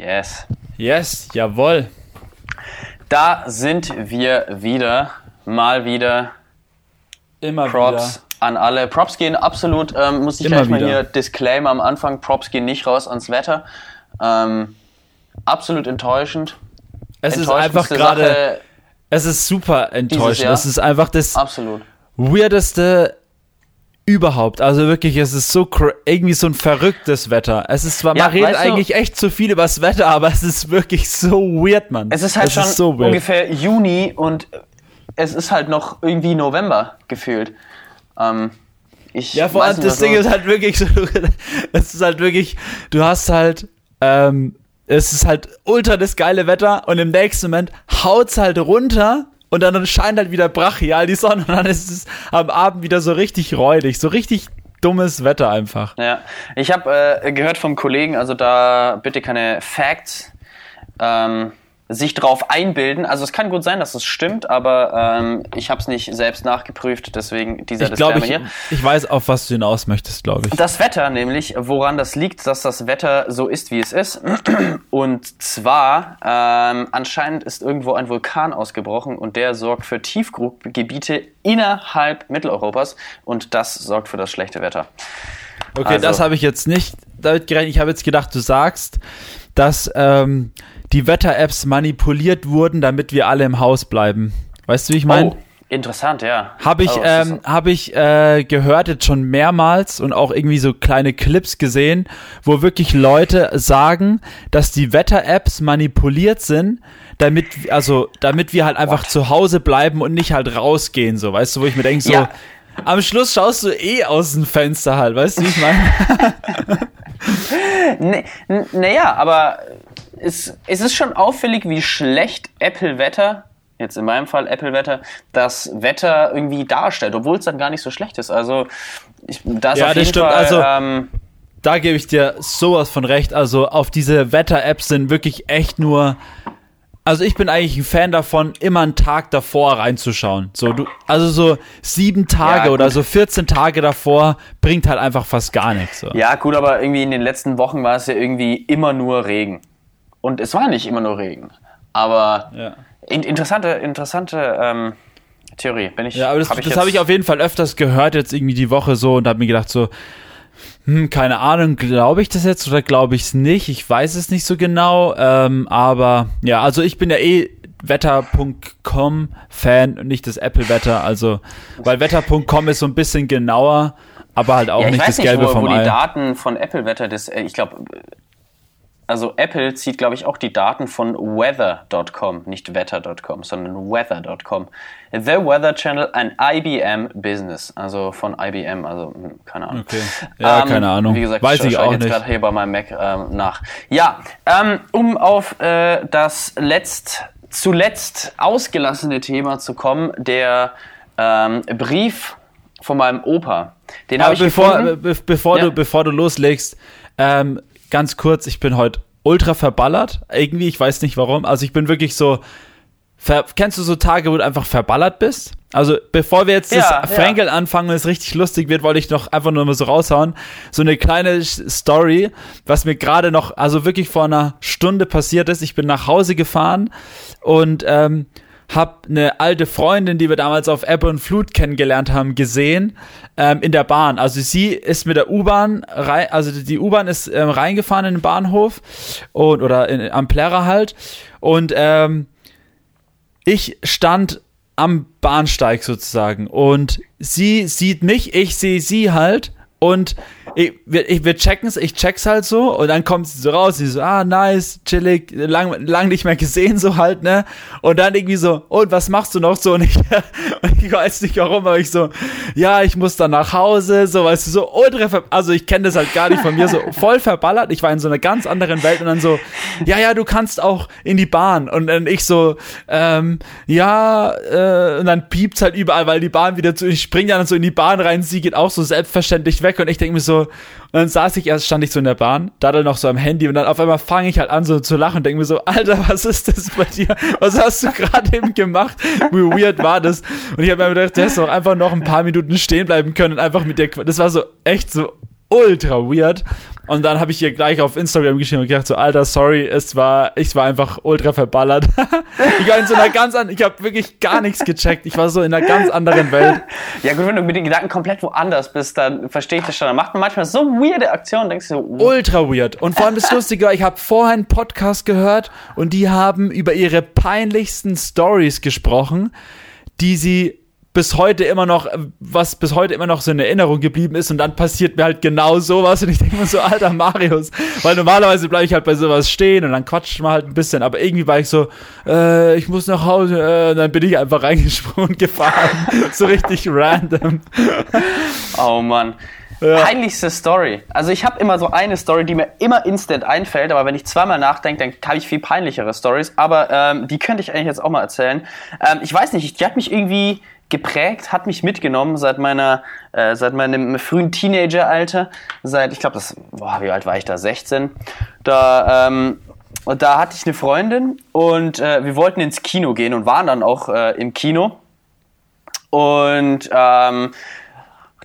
Yes. Yes, jawohl. Da sind wir wieder. Mal wieder. Immer Props wieder. an alle. Props gehen absolut, ähm, muss ich Immer gleich mal wieder. hier Disclaimer am Anfang. Props gehen nicht raus ans Wetter. Ähm, absolut enttäuschend. Es ist einfach gerade, es ist super enttäuschend. Es ist einfach das Absolut. weirdeste überhaupt. Also wirklich, es ist so irgendwie so ein verrücktes Wetter. Es ist zwar, Ja, man redet weißt du- eigentlich echt zu viel über das Wetter, aber es ist wirklich so weird, Mann. Es ist halt schon so weird. ungefähr Juni und es ist halt noch irgendwie November gefühlt. Ähm, ich Ja, vor allem nicht, das Ding ist halt wirklich so, es ist halt wirklich, du hast halt, ähm, es ist halt ultra das geile Wetter und im nächsten Moment haut's halt runter und dann scheint halt wieder brachial die Sonne und dann ist es am Abend wieder so richtig räudig, so richtig dummes Wetter einfach. Ja, ich habe äh, gehört vom Kollegen, also da bitte keine Facts ähm, sich drauf einbilden. Also es kann gut sein, dass es stimmt, aber ähm, ich habe es nicht selbst nachgeprüft, deswegen dieser Ich glaube, ich, Disclaimer hier. ich weiß, auf was du hinaus möchtest, glaube ich. Das Wetter nämlich, woran das liegt, dass das Wetter so ist, wie es ist. Und zwar, ähm, anscheinend ist irgendwo ein Vulkan ausgebrochen und der sorgt für Tiefgrubgebiete innerhalb Mitteleuropas und das sorgt für das schlechte Wetter. Okay, Also- das habe ich jetzt nicht damit gerechnet. Ich habe jetzt gedacht, du sagst, dass ähm, die Wetter-Apps manipuliert wurden, damit wir alle im Haus bleiben. Weißt du, wie ich meine? Oh, interessant, ja. Habe ich, ist- ähm, hab ich äh, gehört jetzt schon mehrmals und auch irgendwie so kleine Clips gesehen, wo wirklich Leute sagen, dass die Wetter-Apps manipuliert sind, damit, also, damit wir halt einfach zu Hause bleiben und nicht halt rausgehen, so, weißt du, wo ich mir denke, so, Ja. am Schluss schaust du eh aus dem Fenster halt, weißt du, wie ich meine? Nee, n- naja, aber es, es ist schon auffällig, wie schlecht Apple-Wetter, jetzt in meinem Fall Apple-Wetter, das Wetter irgendwie darstellt, obwohl es dann gar nicht so schlecht ist. Also, ich, da ist Ja, auf das jeden stimmt. Fall, Also- ähm, da gebe ich dir sowas von recht. Also auf diese Wetter-Apps sind wirklich echt nur. Also ich bin eigentlich ein Fan davon, immer einen Tag davor reinzuschauen. So du, also so sieben Tage Ja, oder so 14 Tage davor bringt halt einfach fast gar nichts. So. ja, gut, aber irgendwie in den letzten Wochen war es ja irgendwie immer nur Regen. Und es war nicht immer nur Regen. Aber Ja. in, interessante, interessante ähm, Theorie. Bin ich, Ja, aber das, hab das jetzt- habe ich auf jeden Fall öfters gehört, jetzt irgendwie die Woche so und habe mir gedacht so, hm, keine Ahnung, glaube ich das jetzt oder glaube ich es nicht? Ich weiß es nicht so genau, ähm, aber ja, also ich bin ja eh Wetter.com Fan und nicht das Apple-Wetter, also, weil Wetter.com ist so ein bisschen genauer, aber halt auch Ja, ich nicht weiß das nicht, Gelbe wo, vom wo die Ei. Daten von Apple-Wetter, das, äh, ich glaube, also Apple zieht, glaube ich, auch die Daten von weather.com, nicht wetter.com, sondern weather.com. The Weather Channel, ein IBM Business, also von IBM, also hm, keine Ahnung. Okay. Ja, keine Ahnung. Wie gesagt, Weiß ich schau auch jetzt gerade hier bei meinem Mac ähm, nach. Ja, ähm, um auf äh, das letzt, zuletzt ausgelassene Thema zu kommen, der ähm, Brief von meinem Opa. Den habe Aber ich bevor, gefunden. be bevor, Ja. du, bevor du loslegst, ähm, ganz kurz, ich bin heute ultra verballert. Irgendwie, ich weiß nicht warum. Also ich bin wirklich so. Kennst du so Tage, wo du einfach verballert bist? Also bevor wir jetzt Ja, das Frankel anfangen und es richtig lustig wird, wollte ich noch einfach nur mal so raushauen. So eine kleine Story, was mir gerade noch, also wirklich vor einer Stunde passiert ist. Ich bin nach Hause gefahren und ähm, hab eine alte Freundin, die wir damals auf Ebbe und Flut kennengelernt haben, gesehen ähm, in der Bahn. Also sie ist mit der U-Bahn rein, also die U-Bahn ist ähm, reingefahren in den Bahnhof und oder in, am Plärrer halt und ähm, ich stand am Bahnsteig sozusagen und sie sieht mich, ich sehe sie halt und ich, wir, ich, wir checken's, ich check's halt so und dann kommt sie so raus, sie so, ah, nice, chillig, lang, lang nicht mehr gesehen, so halt, ne? Und dann irgendwie so, und was machst du noch so? Und ich, und ich weiß nicht warum, aber ich so, ja, ich muss dann nach Hause, so, weißt du, so ultra, also ich kenne das halt gar nicht von mir, so voll verballert, ich war in so einer ganz anderen Welt und dann so, ja, ja, du kannst auch in die Bahn und dann ich so, ähm, ja, äh, und dann piept's halt überall, weil die Bahn wieder zu, ich spring dann so in die Bahn rein, sie geht auch so selbstverständlich weg und ich denke mir so, und dann saß ich erst, stand ich so in der Bahn, da dann noch so am Handy und dann auf einmal fange ich halt an so zu lachen und denke mir so, Alter, was ist das bei dir? Was hast du gerade eben gemacht? Wie weird war das? Und ich habe mir gedacht, du hättest doch einfach noch ein paar Minuten stehen bleiben können und einfach mit Qu- das war so echt so ultra weird. Und dann habe ich ihr gleich auf Instagram geschrieben und gedacht so, Alter, sorry, es war, ich war einfach ultra verballert. ich war in so einer ganz anderen, ich habe wirklich gar nichts gecheckt. Ich war so in einer ganz anderen Welt. Ja gut, wenn du mit den Gedanken komplett woanders bist, dann verstehe ich das schon. Dann macht man manchmal so weirde Aktionen, denkst du so, Ultra weird. Und vor allem das Lustige war, ich habe vorher einen Podcast gehört und die haben über ihre peinlichsten Stories gesprochen, die sie bis heute immer noch, was bis heute immer noch so in Erinnerung geblieben ist und dann passiert mir halt genau sowas und ich denke mir so, alter Marius, weil normalerweise bleibe ich halt bei sowas stehen und dann quatscht man halt ein bisschen, aber irgendwie war ich so, äh, ich muss nach Hause, äh, und dann bin ich einfach reingesprungen und gefahren, so richtig random. oh Mann. Ja. Peinlichste Story. Also ich habe immer so eine Story, die mir immer instant einfällt, aber wenn ich zweimal nachdenke, dann habe ich viel peinlichere Stories. Aber ähm, die könnte ich eigentlich jetzt auch mal erzählen. Ähm, ich weiß nicht, die hat mich irgendwie geprägt, hat mich mitgenommen seit meiner, äh, seit meinem frühen Teenageralter, seit, ich glaube, das, boah, wie alt war ich da, 16. Da, ähm, da hatte ich eine Freundin und äh, wir wollten ins Kino gehen und waren dann auch äh, im Kino. Und ähm,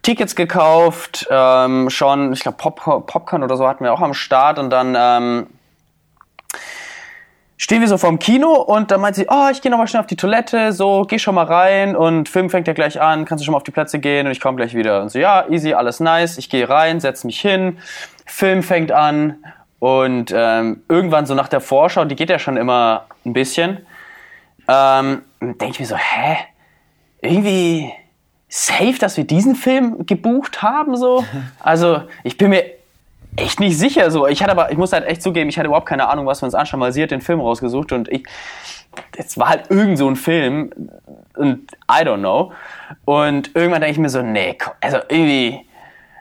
Tickets gekauft, ähm, schon, ich glaube, Pop Popcorn oder so hatten wir auch am Start und dann ähm, stehen wir so vorm Kino und dann meint sie, oh, ich gehe nochmal schnell auf die Toilette, so, geh schon mal rein und Film fängt ja gleich an, kannst du schon mal auf die Plätze gehen und ich komme gleich wieder. Und so, ja, easy, alles nice, ich gehe rein, setz mich hin, Film fängt an und ähm, irgendwann so nach der Vorschau, die geht ja schon immer ein bisschen, ähm, denke ich mir so, hä? Irgendwie safe, dass wir diesen Film gebucht haben, so. Also, ich bin mir echt nicht sicher, so. Ich hatte aber, ich muss halt echt zugeben, ich hatte überhaupt keine Ahnung, was wir uns anschauen, weil sie hat den Film rausgesucht und ich, es war halt irgend so ein Film und I don't know. Und irgendwann denke ich mir so, nee, also irgendwie,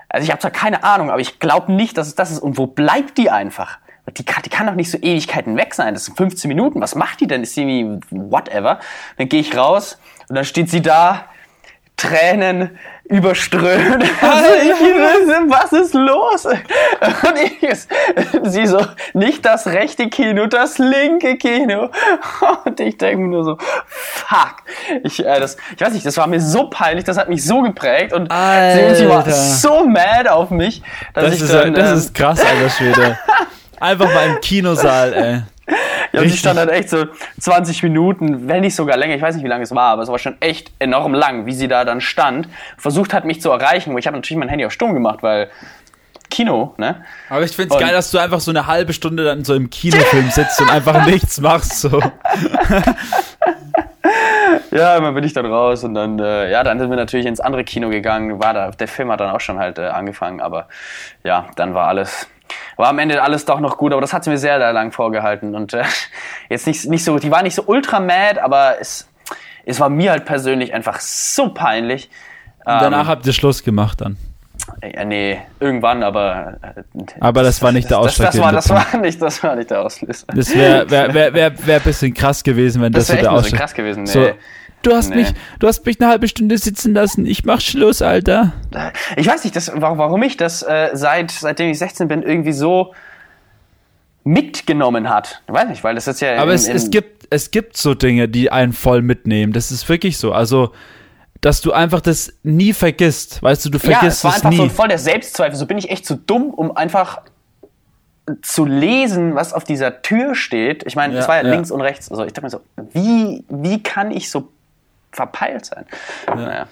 also ich habe zwar keine Ahnung, aber ich glaube nicht, dass es das ist. Und wo bleibt die einfach? Die kann, die kann doch nicht so Ewigkeiten weg sein. Das sind 15 Minuten. Was macht die denn? Ist sie irgendwie whatever? Dann gehe ich raus und dann steht sie da Tränen überströmt. Also ich, was ist los? Und ich, sie so, nicht das rechte Kino, das linke Kino. Und ich denke mir nur so, fuck. Ich, äh, das, ich weiß nicht, das war mir so peinlich, das hat mich so geprägt und Alter. sie war so mad auf mich, dass das ich ist, dann, Das ähm, ist krass, alter Schwede. Einfach mal im Kinosaal, ey. Ja, und sie stand halt echt so 20 Minuten, wenn nicht sogar länger, ich weiß nicht, wie lange es war, aber es war schon echt enorm lang, wie sie da dann stand, versucht hat, mich zu erreichen. Ich habe natürlich mein Handy auf stumm gemacht, weil Kino, ne? Aber ich find's und geil, dass du einfach so eine halbe Stunde dann so im Kinofilm sitzt und einfach nichts machst, so. ja, immer bin ich dann raus und dann, äh, ja, dann sind wir natürlich ins andere Kino gegangen. War da, der Film hat dann auch schon halt äh, angefangen, aber ja, dann war alles war am Ende alles doch noch gut, aber das hat sie mir sehr, sehr lang vorgehalten. Und äh, jetzt nicht, nicht so, die war nicht so ultra mad, aber es, es war mir halt persönlich einfach so peinlich. Und danach ähm, habt ihr Schluss gemacht dann. Ja, nee, irgendwann, aber. Äh, aber das, das war nicht der Ausschlag. Das, das, war, das, war nicht, das war nicht der Auslöser. Das wäre wär, wär, wär, wär ein bisschen krass gewesen, wenn das, das so der Ausschlag. krass gewesen, nee. So, Du hast, nee. mich, du hast mich eine halbe Stunde sitzen lassen. Ich mach Schluss, Alter. Ich weiß nicht, das, warum ich das äh, seit, seitdem ich 16 bin irgendwie so mitgenommen hat. Ich weiß nicht, weil das ist ja. Aber in, es, in es, gibt, es gibt so Dinge, die einen voll mitnehmen. Das ist wirklich so. Also, dass du einfach das nie vergisst. Weißt du, du vergisst es nie. Ja, es war einfach nie. so voll der Selbstzweifel. So bin ich echt zu dumm, um einfach zu lesen, was auf dieser Tür steht. Ich meine, es war ja, ja, links und rechts. Also ich dachte mir so, wie, wie kann ich so verpeilt sein. Ja. Naja.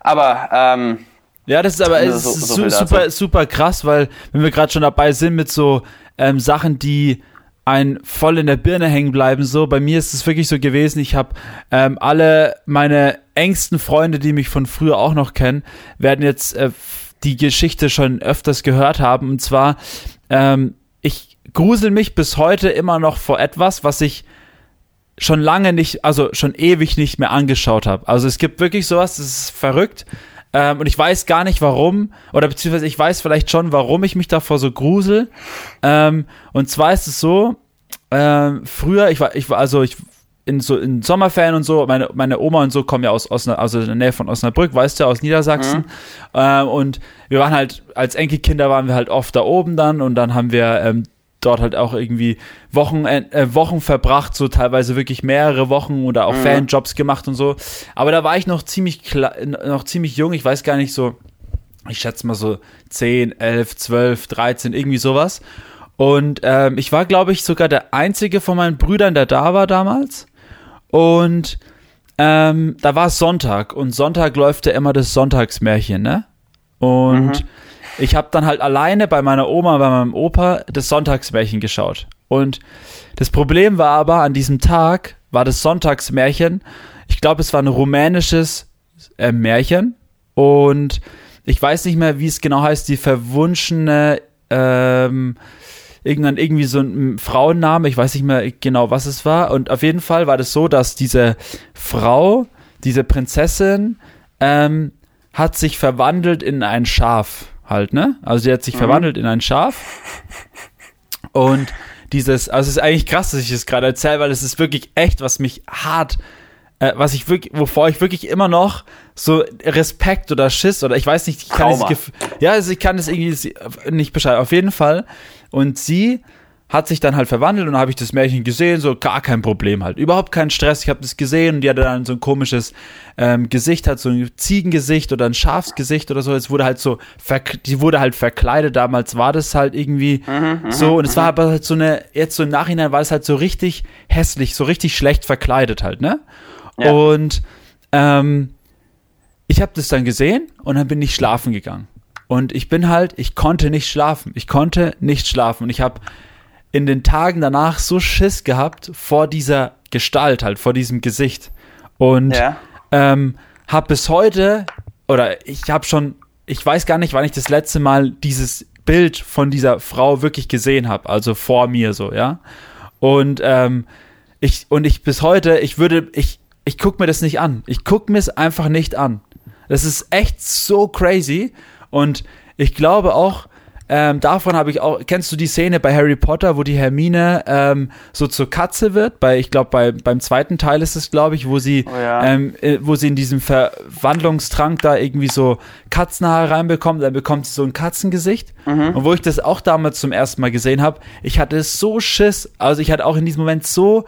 Aber ähm, ja, das ist aber es so, ist so super, super krass, weil wenn wir gerade schon dabei sind mit so ähm, Sachen, die ein voll in der Birne hängen bleiben. So, bei mir ist es wirklich so gewesen. Ich habe ähm, alle meine engsten Freunde, die mich von früher auch noch kennen, werden jetzt äh, die Geschichte schon öfters gehört haben. Und zwar, ähm, ich grusel mich bis heute immer noch vor etwas, was ich schon lange nicht, also schon ewig nicht mehr angeschaut habe. Also es gibt wirklich sowas, das ist verrückt. Ähm, und ich weiß gar nicht warum, oder beziehungsweise ich weiß vielleicht schon, warum ich mich davor so grusel. Ähm, und zwar ist es so, ähm, früher, ich war, ich war, also ich in so in Sommerferien und so, meine, meine Oma und so kommen ja aus, aus also in der Nähe von Osnabrück, weißt du, aus Niedersachsen. Mhm. Ähm, und wir waren halt, als Enkelkinder waren wir halt oft da oben dann und dann haben wir ähm, dort halt auch irgendwie Wochen, äh, Wochen verbracht, so teilweise wirklich mehrere Wochen oder auch mhm. Fanjobs gemacht und so. Aber da war ich noch ziemlich noch ziemlich jung, ich weiß gar nicht so, ich schätze mal so 10, 11, 12, 13, irgendwie sowas. Und ähm, ich war, glaube ich, sogar der einzige von meinen Brüdern, der da war damals. Und ähm, da war es Sonntag und Sonntag läuft ja immer das Sonntagsmärchen, ne? Und mhm. Ich habe dann halt alleine bei meiner Oma, bei meinem Opa das Sonntagsmärchen geschaut. Und das Problem war aber, an diesem Tag war das Sonntagsmärchen, ich glaube, es war ein rumänisches äh, Märchen und ich weiß nicht mehr, wie es genau heißt, die verwunschene, ähm, irgendwann irgendwie so ein Frauenname, ich weiß nicht mehr genau, was es war. Und auf jeden Fall war das so, dass diese Frau, diese Prinzessin, ähm, hat sich verwandelt in ein Schaf halt, ne? Also sie hat sich mhm. verwandelt in ein Schaf. Und dieses, also es ist eigentlich krass, dass ich das gerade erzähle, weil es ist wirklich echt, was mich hart äh, was ich wirklich, wovor ich wirklich immer noch so Respekt oder Schiss oder ich weiß nicht, ich kann es ja, also ich kann es irgendwie nicht beschreiben. Auf jeden Fall. Und sie hat sich dann halt verwandelt und habe ich das Märchen gesehen, so gar kein Problem halt. Überhaupt kein Stress. Ich habe das gesehen und die hatte dann so ein komisches ähm, Gesicht, hat so ein Ziegengesicht oder ein Schafsgesicht oder so. Es wurde halt so, die wurde halt verkleidet. Damals war das halt irgendwie mhm, mhm so und es war mhm. aber halt so eine, jetzt so im Nachhinein war es halt so richtig hässlich, so richtig schlecht verkleidet halt, ne? Ja. Und ähm, ich habe das dann gesehen und dann bin ich schlafen gegangen. Und ich bin halt, ich konnte nicht schlafen. Ich konnte nicht schlafen. Und ich habe in den Tagen danach so Schiss gehabt vor dieser Gestalt, halt, vor diesem Gesicht. Und ja. ähm, habe bis heute, oder ich habe schon, ich weiß gar nicht, wann ich das letzte Mal dieses Bild von dieser Frau wirklich gesehen habe, also vor mir so, ja. Und ähm, ich, und ich bis heute, ich würde, ich, ich guck mir das nicht an. Ich guck mir es einfach nicht an. Das ist echt so crazy. Und ich glaube auch, ähm, davon habe ich auch, kennst du die Szene bei Harry Potter, wo die Hermine ähm, so zur Katze wird? Bei, ich glaube, bei, beim zweiten Teil ist es, glaube ich, wo sie, oh ja. ähm, äh, wo sie in diesem Verwandlungstrank da irgendwie so Katzenhaare reinbekommt, dann bekommt sie so ein Katzengesicht. Mhm. Und wo ich das auch damals zum ersten Mal gesehen habe, ich hatte so Schiss, also ich hatte auch in diesem Moment so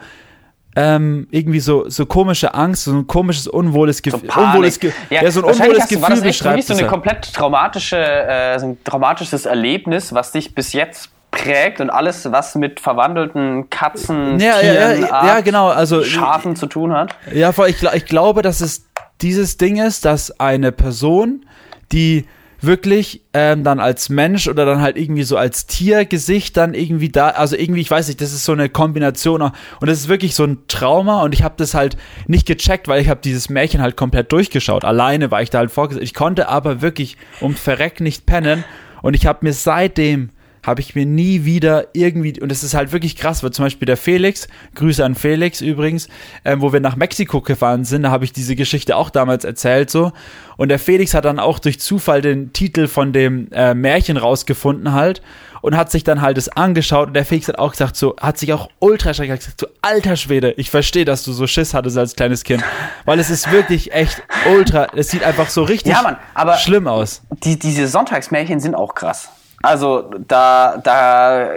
ähm, irgendwie so, so komische Angst, so ein komisches, unwohles, Gef so unwohles, Ge ja, ja, so ein unwohles Gefühl war das echt beschreibt. so eine komplett traumatische, äh, so ein traumatisches Erlebnis, was dich bis jetzt prägt und alles, was mit verwandelten Katzen, ja, Tieren, ja, ja, ja, genau, also Schafen zu tun hat. Ja, ich, ich glaube, dass es dieses Ding ist, dass eine Person, die wirklich ähm, dann als Mensch oder dann halt irgendwie so als Tiergesicht dann irgendwie da, also irgendwie, ich weiß nicht, das ist so eine Kombination und das ist wirklich so ein Trauma und ich habe das halt nicht gecheckt, weil ich habe dieses Märchen halt komplett durchgeschaut. Alleine war ich da halt vorgesetzt. Ich konnte aber wirklich um Verreck nicht pennen und ich habe mir seitdem habe ich mir nie wieder irgendwie, und es ist halt wirklich krass, weil zum Beispiel der Felix, Grüße an Felix übrigens, äh, wo wir nach Mexiko gefahren sind, da habe ich diese Geschichte auch damals erzählt so. Und der Felix hat dann auch durch Zufall den Titel von dem äh, Märchen rausgefunden halt und hat sich dann halt es angeschaut und der Felix hat auch gesagt, so, hat sich auch ultra schrecklich gesagt, so, alter Schwede, ich verstehe, dass du so Schiss hattest als kleines Kind, weil es ist wirklich echt ultra, es sieht einfach so richtig ja, Mann, schlimm aus. Die, diese Sonntagsmärchen sind auch krass. Also da, da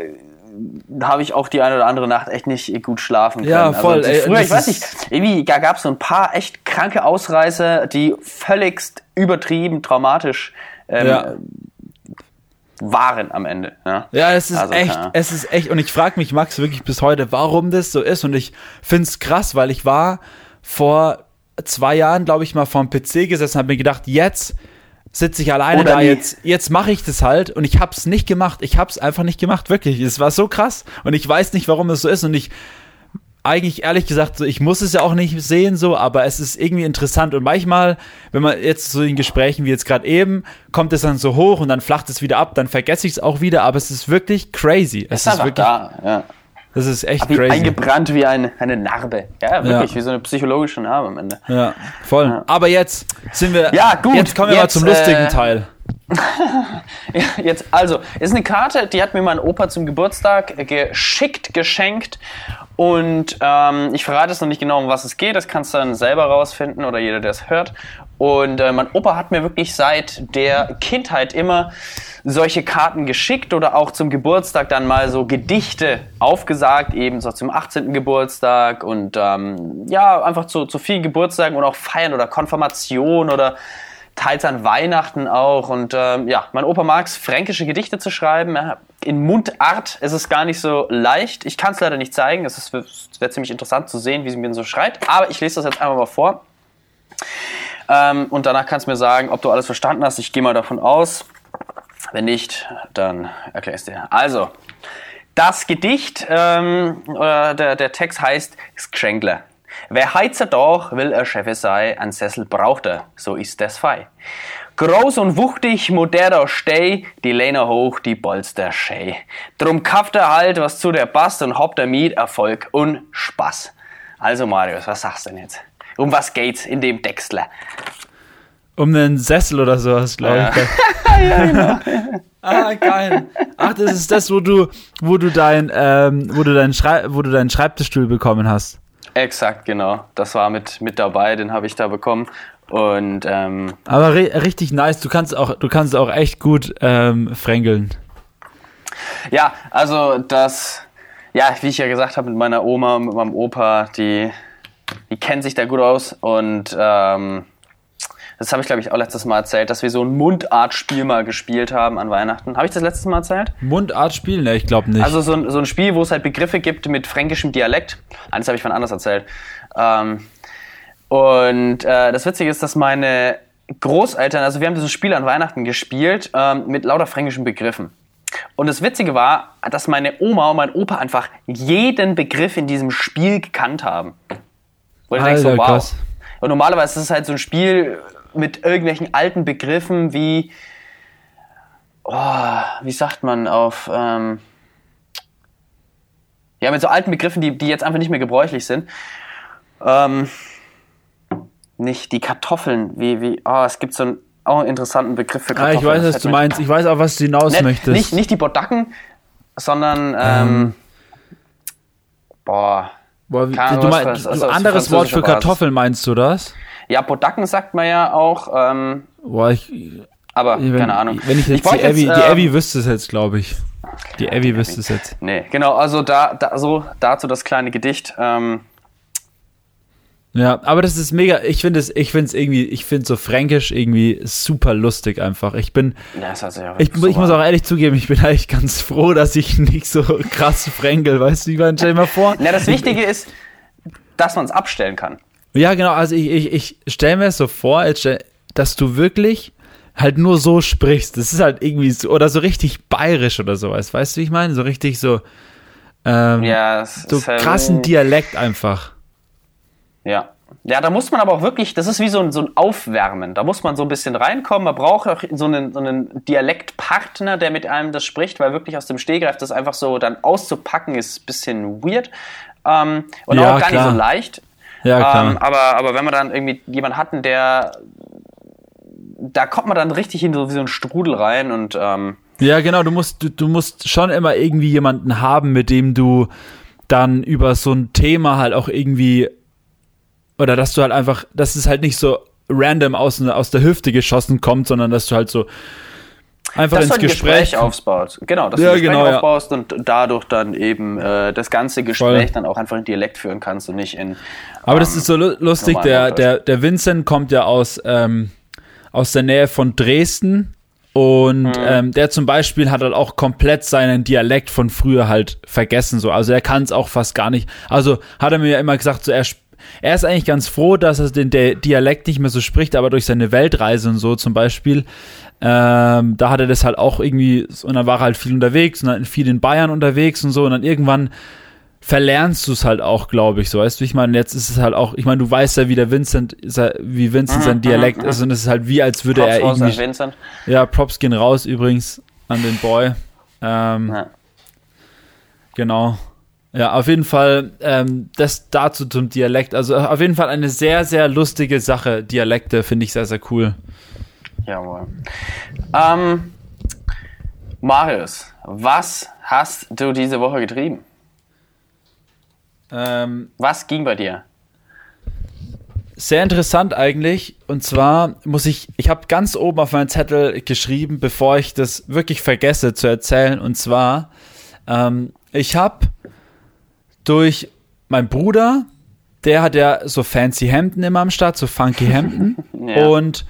habe ich auch die eine oder andere Nacht echt nicht gut schlafen können. Ja, also voll. Also, früher, ich weiß nicht, irgendwie gab es so ein paar echt kranke Ausreißer, die völligst übertrieben traumatisch ähm, ja. waren am Ende. Ja, ja es ist also, echt, ja. es ist echt, und ich frage mich, Max, wirklich bis heute, warum das so ist. Und ich finde es krass, weil ich war vor zwei Jahren, glaube ich, mal vorm PC gesessen, habe mir gedacht, jetzt sitze ich alleine Oder da, jetzt, jetzt mache ich das halt und ich hab's nicht gemacht. Ich hab's einfach nicht gemacht, wirklich. Es war so krass und ich weiß nicht, warum es so ist und ich eigentlich ehrlich gesagt, so, ich muss es ja auch nicht sehen so, aber es ist irgendwie interessant und manchmal, wenn man jetzt so in Gesprächen wie jetzt gerade eben, kommt es dann so hoch und dann flacht es wieder ab, dann vergesse ich es auch wieder, aber es ist wirklich crazy. Es, es ist, wirklich da, ja. Das ist echt wie crazy. Eingebrannt wie eine, eine Narbe. Ja, wirklich, ja. wie so eine psychologische Narbe am Ende. Ja, voll. Ja. Aber jetzt sind wir. Ja, gut. Jetzt kommen wir jetzt, mal zum lustigen äh, Teil. jetzt, also, ist eine Karte, die hat mir mein Opa zum Geburtstag geschickt, geschenkt. Und ähm, ich verrate es noch nicht genau, um was es geht. Das kannst du dann selber rausfinden oder jeder, der es hört. Und äh, mein Opa hat mir wirklich seit der Kindheit immer solche Karten geschickt oder auch zum Geburtstag dann mal so Gedichte aufgesagt, eben so zum 18. Geburtstag und ähm, ja, einfach zu, zu vielen Geburtstagen und auch Feiern oder Konfirmation oder teils an Weihnachten auch. Und ähm, ja, mein Opa mag es, fränkische Gedichte zu schreiben. In Mundart ist es gar nicht so leicht. Ich kann es leider nicht zeigen. Es wäre ziemlich interessant zu sehen, wie sie mir so schreibt. Aber ich lese das jetzt einfach mal vor. Ähm, und danach kannst du mir sagen, ob du alles verstanden hast. Ich gehe mal davon aus. Wenn nicht, dann erkläre ich es dir. Also, das Gedicht ähm, oder der, der Text heißt Skränkler. Wer Heizer doch will er Chef sei, ein Sessel braucht er, so ist das fei. Groß und wuchtig, moderner Steh, die Lehne hoch, die Bolster schä. Drum kauft er halt, was zu der passt und hoppt er mit Erfolg und Spaß. Also Marius, was sagst du denn jetzt? Um was geht's in dem Textler? Um einen Sessel oder sowas, glaube ja. ich. ja, genau. ah, geil. Ach, das ist das, wo du, wo du dein, ähm, wo du deinen Schrei wo du deinen Schreibtischstuhl bekommen hast. Exakt, genau. Das war mit, mit dabei, den habe ich da bekommen. Und ähm, aber richtig nice. Du kannst auch, du kannst auch echt gut ähm, frängeln. Ja, also das, ja, wie ich ja gesagt habe, mit meiner Oma, mit meinem Opa, die, die kennen sich da gut aus und ähm, das habe ich, glaube ich, auch letztes Mal erzählt, dass wir so ein Mundartspiel mal gespielt haben an Weihnachten. Habe ich das letztes Mal erzählt? Mundartspiel? Ne, ich glaube nicht. Also so ein, so ein Spiel, wo es halt Begriffe gibt mit fränkischem Dialekt. Eines habe ich von anders erzählt. Ähm, und äh, das Witzige ist, dass meine Großeltern, also wir haben dieses Spiel an Weihnachten gespielt ähm, mit lauter fränkischen Begriffen. Und das Witzige war, dass meine Oma und mein Opa einfach jeden Begriff in diesem Spiel gekannt haben. Wo ich denke so, wow. Krass. Und normalerweise ist es halt so ein Spiel, mit irgendwelchen alten Begriffen wie, oh, wie sagt man auf, ähm, ja, mit so alten Begriffen, die, die jetzt einfach nicht mehr gebräuchlich sind. Ähm, nicht die Kartoffeln, wie, wie, oh, es gibt so einen, auch einen interessanten Begriff für Kartoffeln. Ah, ich weiß, was du meinst. Ich weiß auch, was du hinaus nicht, möchtest. Nicht, nicht die Bodacken, sondern, ähm, ähm. boah. Boah, wie, du meinst, also, anderes Wort für Kartoffeln meinst du das? Ja, Podacken sagt man ja auch. Ähm, Boah, ich, aber wenn, keine Ahnung. Wenn ich jetzt ich die Abby, jetzt, die Abby ähm, wüsste es jetzt, glaube ich. Die Abby wüsste es jetzt. Nee, genau, also da, da so dazu das kleine Gedicht. Ähm, ja, aber das ist mega. Ich finde es, ich finde es irgendwie, ich finde so fränkisch irgendwie super lustig einfach. Ich bin, ja, das ja ich, ich muss auch ehrlich zugeben, ich bin eigentlich ganz froh, dass ich nicht so krass fränkel, weißt du, ich meine, stell dir mal vor. Na, das Wichtige ist, dass man es abstellen kann. Ja, genau. Also ich, ich, ich stelle mir so vor, dass du wirklich halt nur so sprichst. Das ist halt irgendwie so, oder so richtig bayerisch oder sowas. Weißt du, wie ich meine? So richtig so, ähm, ja, so halt krassen Dialekt einfach. Ja. Ja, da muss man aber auch wirklich, das ist wie so ein, so ein Aufwärmen. Da muss man so ein bisschen reinkommen. Man braucht auch so einen, so einen Dialektpartner, der mit einem das spricht, weil wirklich aus dem Stehgreif das einfach so dann auszupacken ist ein bisschen weird. Ähm, und ja, auch gar klar. nicht so leicht. Ja, klar. Ähm, aber, aber wenn wir dann irgendwie jemanden hatten, der da kommt man dann richtig in so, wie so einen Strudel rein und ähm, ja, genau, du musst, du, du musst schon immer irgendwie jemanden haben, mit dem du dann über so ein Thema halt auch irgendwie oder dass du halt einfach, dass es halt nicht so random aus, aus der Hüfte geschossen kommt, sondern dass du halt so einfach dass ins du ein Gespräch, Gespräch aufbaust. Genau, dass ja, du ein Gespräch genau, aufbaust ja. und dadurch dann eben äh, das ganze Gespräch Voll. dann auch einfach in Dialekt führen kannst und nicht in. Aber ähm, das ist so lustig. Der, der, der Vincent kommt ja aus, ähm, aus der Nähe von Dresden. Und mhm. ähm, der zum Beispiel hat halt auch komplett seinen Dialekt von früher halt vergessen. So. Also er kann es auch fast gar nicht. Also hat er mir ja immer gesagt, so er, er ist eigentlich ganz froh, dass er den Dialekt nicht mehr so spricht, aber durch seine Weltreise und so zum Beispiel ähm, da hat er das halt auch irgendwie, und dann war er halt viel unterwegs und dann viel in Bayern unterwegs und so, und dann irgendwann verlernst du es halt auch, glaube ich, so, weißt du, ich meine, jetzt ist es halt auch, ich meine, du weißt ja, wie der Vincent, wie Vincent sein mhm, Dialekt mhm, ist, und es ist halt wie, als würde Props er irgendwie. Vincent. Ja, Props gehen raus übrigens an den Boy. Ähm, ja. Genau. Ja, auf jeden Fall ähm, das dazu zum Dialekt. Also auf jeden Fall eine sehr, sehr lustige Sache. Dialekte finde ich sehr, sehr cool. Jawohl. Ähm, Marius, was hast du diese Woche getrieben? Ähm, was ging bei dir? Sehr interessant eigentlich. Und zwar muss ich, ich habe ganz oben auf meinen Zettel geschrieben, bevor ich das wirklich vergesse zu erzählen. Und zwar, ähm, ich habe durch meinen Bruder, der hat ja so fancy Hemden immer am Start, so funky Hemden. ja. Und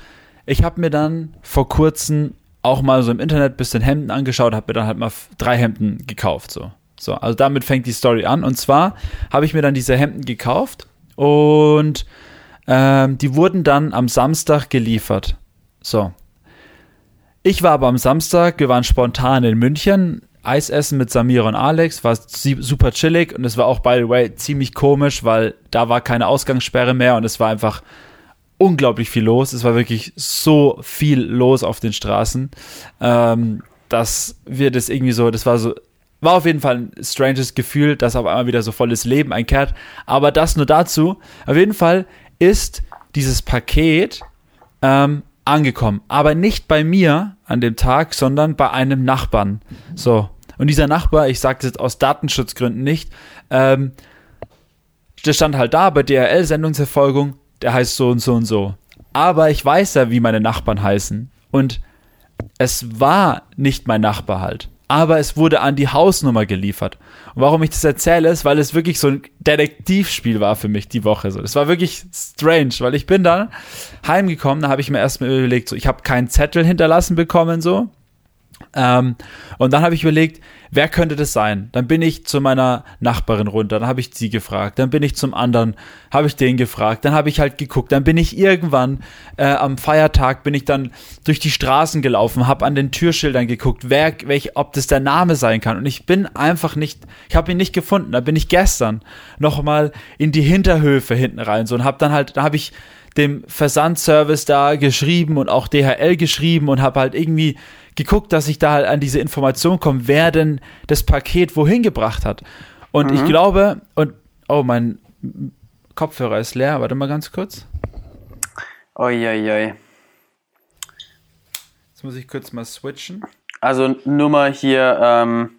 ich habe mir dann vor kurzem auch mal so im Internet ein bisschen Hemden angeschaut, habe mir dann halt mal drei Hemden gekauft. So. so, also damit fängt die Story an. Und zwar habe ich mir dann diese Hemden gekauft und ähm, die wurden dann am Samstag geliefert. So. Ich war aber am Samstag, wir waren spontan in München, Eis essen mit Samira und Alex, war super chillig und es war auch, by the way, ziemlich komisch, weil da war keine Ausgangssperre mehr und es war einfach unglaublich viel los. Es war wirklich so viel los auf den Straßen, ähm, dass wir das irgendwie so, das war so, war auf jeden Fall ein stranges Gefühl, dass auf einmal wieder so volles Leben einkehrt. Aber das nur dazu. Auf jeden Fall ist dieses Paket ähm, angekommen. Aber nicht bei mir an dem Tag, sondern bei einem Nachbarn. So. Und dieser Nachbar, ich sage das jetzt aus Datenschutzgründen nicht, ähm, der stand halt da bei DRL-Sendungserfolgung, der heißt so und so und so. Aber ich weiß ja, wie meine Nachbarn heißen. Und es war nicht mein Nachbar halt. Aber es wurde an die Hausnummer geliefert. Und warum ich das erzähle, ist, weil es wirklich so ein Detektivspiel war für mich die Woche. So, das war wirklich strange, weil ich bin dann heimgekommen, da habe ich mir erstmal überlegt, so, ich habe keinen Zettel hinterlassen bekommen, so. Ähm, und dann habe ich überlegt, wer könnte das sein? Dann bin ich zu meiner Nachbarin runter, dann habe ich sie gefragt, dann bin ich zum anderen, habe ich den gefragt, dann habe ich halt geguckt, dann bin ich irgendwann äh, am Feiertag bin ich dann durch die Straßen gelaufen, habe an den Türschildern geguckt, wer, welch, ob das der Name sein kann und ich bin einfach nicht, ich habe ihn nicht gefunden. Da bin ich gestern noch mal in die Hinterhöfe hinten rein so und habe dann halt, da habe ich dem Versandservice da geschrieben und auch DHL geschrieben und habe halt irgendwie geguckt, dass ich da halt an diese Information komme, wer denn das Paket wohin gebracht hat. Und mhm. ich glaube, und oh, mein Kopfhörer ist leer, warte mal ganz kurz. Uiuiui. Jetzt muss ich kurz mal switchen. Also nur mal hier ähm,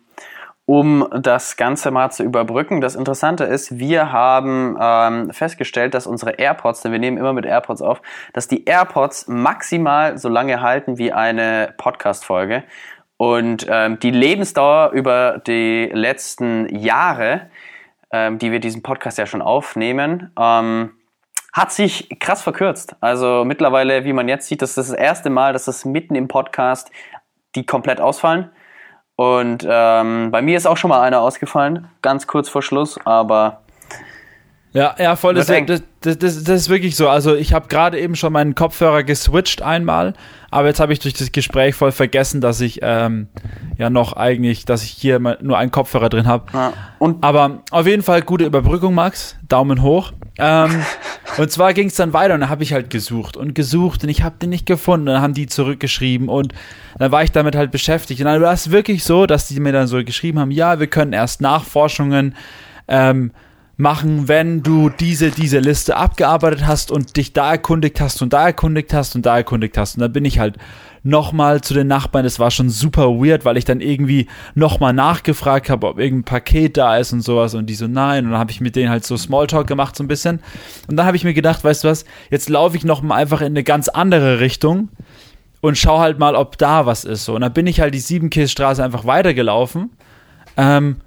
um das Ganze mal zu überbrücken. Das Interessante ist, wir haben ähm, festgestellt, dass unsere AirPods, denn wir nehmen immer mit AirPods auf, dass die AirPods maximal so lange halten wie eine Podcast-Folge. Und ähm, die Lebensdauer über die letzten Jahre, ähm, die wir diesen Podcast ja schon aufnehmen, ähm, hat sich krass verkürzt. Also mittlerweile, wie man jetzt sieht, das ist das erste Mal, dass das mitten im Podcast die komplett ausfallen. Und ähm, bei mir ist auch schon mal einer ausgefallen, ganz kurz vor Schluss, aber. Ja, ja, voll. Das, das, das, das, ist wirklich so. Also ich habe gerade eben schon meinen Kopfhörer geswitcht einmal, aber jetzt habe ich durch das Gespräch voll vergessen, dass ich ähm, ja noch eigentlich, dass ich hier nur einen Kopfhörer drin habe. Ja, aber auf jeden Fall gute Überbrückung, Max. Daumen hoch. Ähm, und zwar ging es dann weiter und dann habe ich halt gesucht und gesucht und ich habe den nicht gefunden. Und dann haben die zurückgeschrieben und dann war ich damit halt beschäftigt. Und dann war es wirklich so, dass die mir dann so geschrieben haben, ja, wir können erst Nachforschungen ähm, machen, wenn du diese, diese Liste abgearbeitet hast und dich da erkundigt hast und da erkundigt hast und da erkundigt hast. Und dann bin ich halt nochmal zu den Nachbarn. Das war schon super weird, weil ich dann irgendwie nochmal nachgefragt habe, ob irgendein Paket da ist und sowas. Und die so, nein. Und dann habe ich mit denen halt so Smalltalk gemacht so ein bisschen. Und dann habe ich mir gedacht, weißt du was, jetzt laufe ich nochmal einfach in eine ganz andere Richtung und schau halt mal, ob da was ist. So. Und dann bin ich halt die Siebenkässtraße einfach weitergelaufen. Ähm,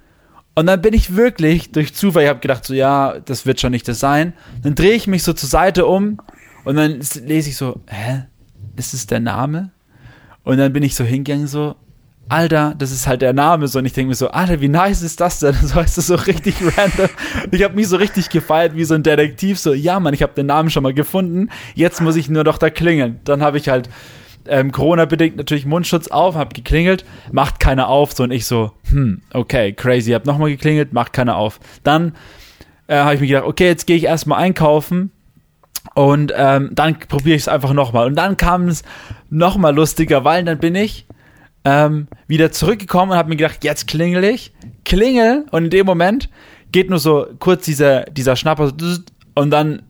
und dann bin ich wirklich durch Zufall, ich habe gedacht, so ja, das wird schon nicht das sein. Dann drehe ich mich so zur Seite um und dann lese ich so, hä? Ist es der Name? Und dann bin ich so hingegangen, so, Alter, das ist halt der Name. So, und ich denke mir so, Alter, wie nice ist das denn? So ist das so richtig random. Ich habe mich so richtig gefeiert wie so ein Detektiv. So, ja, Mann, ich habe den Namen schon mal gefunden. Jetzt muss ich nur doch da klingeln. Dann habe ich halt ähm, Corona-bedingt natürlich Mundschutz auf, hab geklingelt, macht keiner auf. So, und ich so, hm, okay, crazy. Hab nochmal geklingelt, macht keiner auf. Dann äh, habe ich mir gedacht, okay, jetzt gehe ich erstmal einkaufen und ähm, dann probiere ich es einfach nochmal. Und dann kam es nochmal lustiger, weil dann bin ich ähm, wieder zurückgekommen und habe mir gedacht, jetzt klingel ich, klingel und in dem Moment geht nur so kurz dieser, dieser Schnapper und dann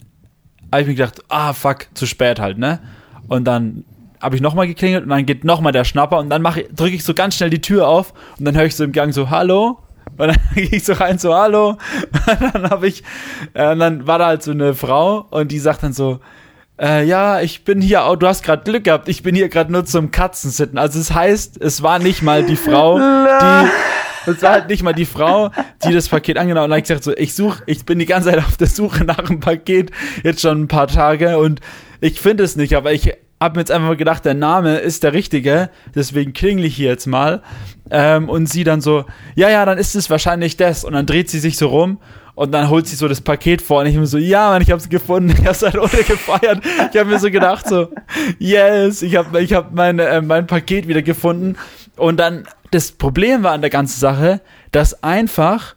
habe ich mir gedacht, ah fuck, zu spät halt, ne? Und dann habe ich nochmal geklingelt und dann geht nochmal der Schnapper und dann drücke ich so ganz schnell die Tür auf und dann höre ich so im Gang so, hallo? Und dann gehe ich so rein, so, hallo. Und dann habe ich, äh, und dann war da halt so eine Frau und die sagt dann so, äh, ja, ich bin hier, oh, du hast gerade Glück gehabt, ich bin hier gerade nur zum Katzensitten. Also es das heißt, es war nicht mal die Frau, die, es war halt nicht mal die Frau, die das Paket angenommen hat. Und dann habe ich gesagt so, ich suche, ich bin die ganze Zeit auf der Suche nach einem Paket, jetzt schon ein paar Tage und ich finde es nicht, aber ich hab mir jetzt einfach gedacht, der Name ist der richtige, deswegen klingel ich hier jetzt mal. Ähm, und sie dann so, ja, ja, dann ist es wahrscheinlich das. Und dann dreht sie sich so rum und dann holt sie so das Paket vor und ich bin so, ja, Mann, ich hab's gefunden, ich hab's halt ohne gefeiert. Ich habe mir so gedacht, so, yes, ich habe ich hab mein, äh, mein Paket wieder gefunden. Und dann, das Problem war an der ganzen Sache, dass einfach,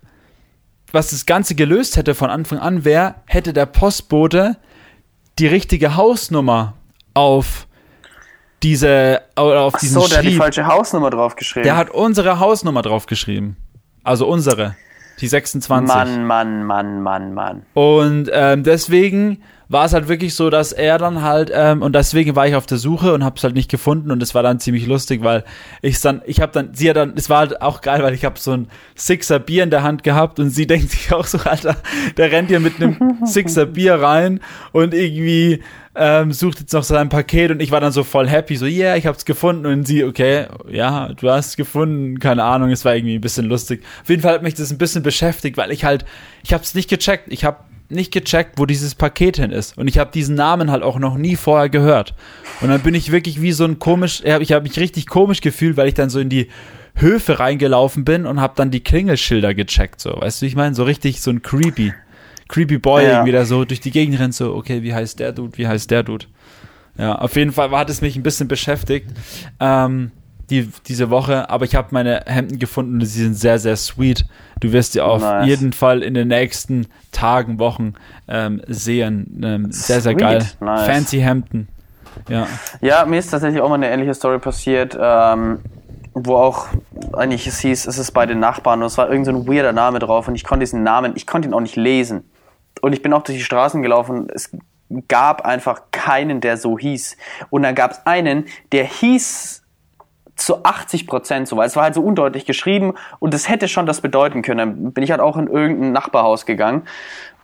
was das Ganze gelöst hätte von Anfang an, wäre, hätte der Postbote die richtige Hausnummer auf diese, auf Ach diesen so, der hat die Schrieb. falsche Hausnummer draufgeschrieben. Der hat unsere Hausnummer draufgeschrieben. Also unsere. Die 26. Mann, Mann, Mann, Mann, Mann. Und ähm, deswegen war es halt wirklich so, dass er dann halt ähm, und deswegen war ich auf der Suche und habe es halt nicht gefunden und es war dann ziemlich lustig, weil ich dann, ich habe dann, sie hat dann, es war halt auch geil, weil ich habe so ein Sixer Bier in der Hand gehabt und sie denkt sich auch so, Alter, der rennt hier mit einem Sixer Bier rein und irgendwie ähm, sucht jetzt noch sein Paket und ich war dann so voll happy, so, yeah, ich hab's gefunden und sie, okay, ja, du hast es gefunden, keine Ahnung, es war irgendwie ein bisschen lustig. Auf jeden Fall hat mich das ein bisschen beschäftigt, weil ich halt, ich hab's nicht gecheckt, ich hab nicht gecheckt, wo dieses Paket hin ist und ich habe diesen Namen halt auch noch nie vorher gehört. Und dann bin ich wirklich wie so ein komisch, ich habe ich hab mich richtig komisch gefühlt, weil ich dann so in die Höfe reingelaufen bin und habe dann die Klingelschilder gecheckt, so, weißt du, wie ich meine, so richtig so ein creepy creepy Boy Ja. irgendwie da so durch die Gegend rennt, so, okay, wie heißt der Dude, wie heißt der Dude? Ja, auf jeden Fall hat es mich ein bisschen beschäftigt, ähm, die, diese Woche, aber ich habe meine Hemden gefunden und sie sind sehr, sehr sweet. Du wirst sie auf Nice. jeden Fall in den nächsten Tagen, Wochen ähm, sehen. Ähm, sehr, sehr Sweet, geil. nice. Fancy Hemden. Ja. Ja, mir ist tatsächlich auch mal eine ähnliche Story passiert, ähm, wo auch eigentlich es hieß, es ist bei den Nachbarn und es war irgend so ein weirder Name drauf und ich konnte diesen Namen, ich konnte ihn auch nicht lesen. Und ich bin auch durch die Straßen gelaufen es gab einfach keinen, der so hieß. Und dann gab es einen, der hieß zu 80 Prozent so, weil es war halt so undeutlich geschrieben und es hätte schon das bedeuten können. Dann bin ich halt auch in irgendein Nachbarhaus gegangen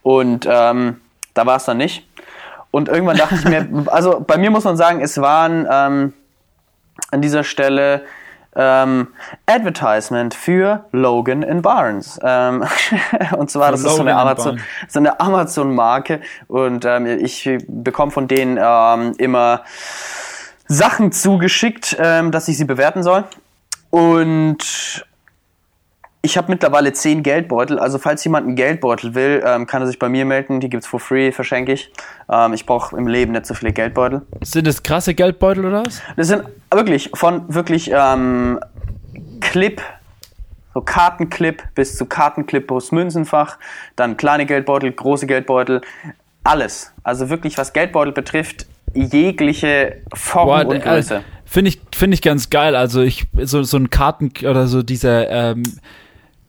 und ähm, da war es dann nicht. Und irgendwann dachte ich mir, also bei mir muss man sagen, es waren ähm, an dieser Stelle ähm, Advertisement für Logan in Barnes. Ähm, und zwar, das ist so eine in Amazon, so eine Amazon-Marke und ähm, ich bekomme von denen ähm, immer Sachen zugeschickt, ähm, dass ich sie bewerten soll. Und ich habe mittlerweile zehn Geldbeutel. Also falls jemand einen Geldbeutel will, ähm, kann er sich bei mir melden. Die gibt's for free, verschenke ich. Ähm, ich brauche im Leben nicht so viele Geldbeutel. Sind das krasse Geldbeutel oder was? Das sind wirklich von wirklich ähm, Clip, so Kartenclip bis zu Kartenclip aus Münzenfach, dann kleine Geldbeutel, große Geldbeutel, alles. Also wirklich, was Geldbeutel betrifft, jegliche Form Boah, und äh, Größe. Finde ich, finde ich ganz geil. Also ich, so, so ein Karten oder so dieser, ähm,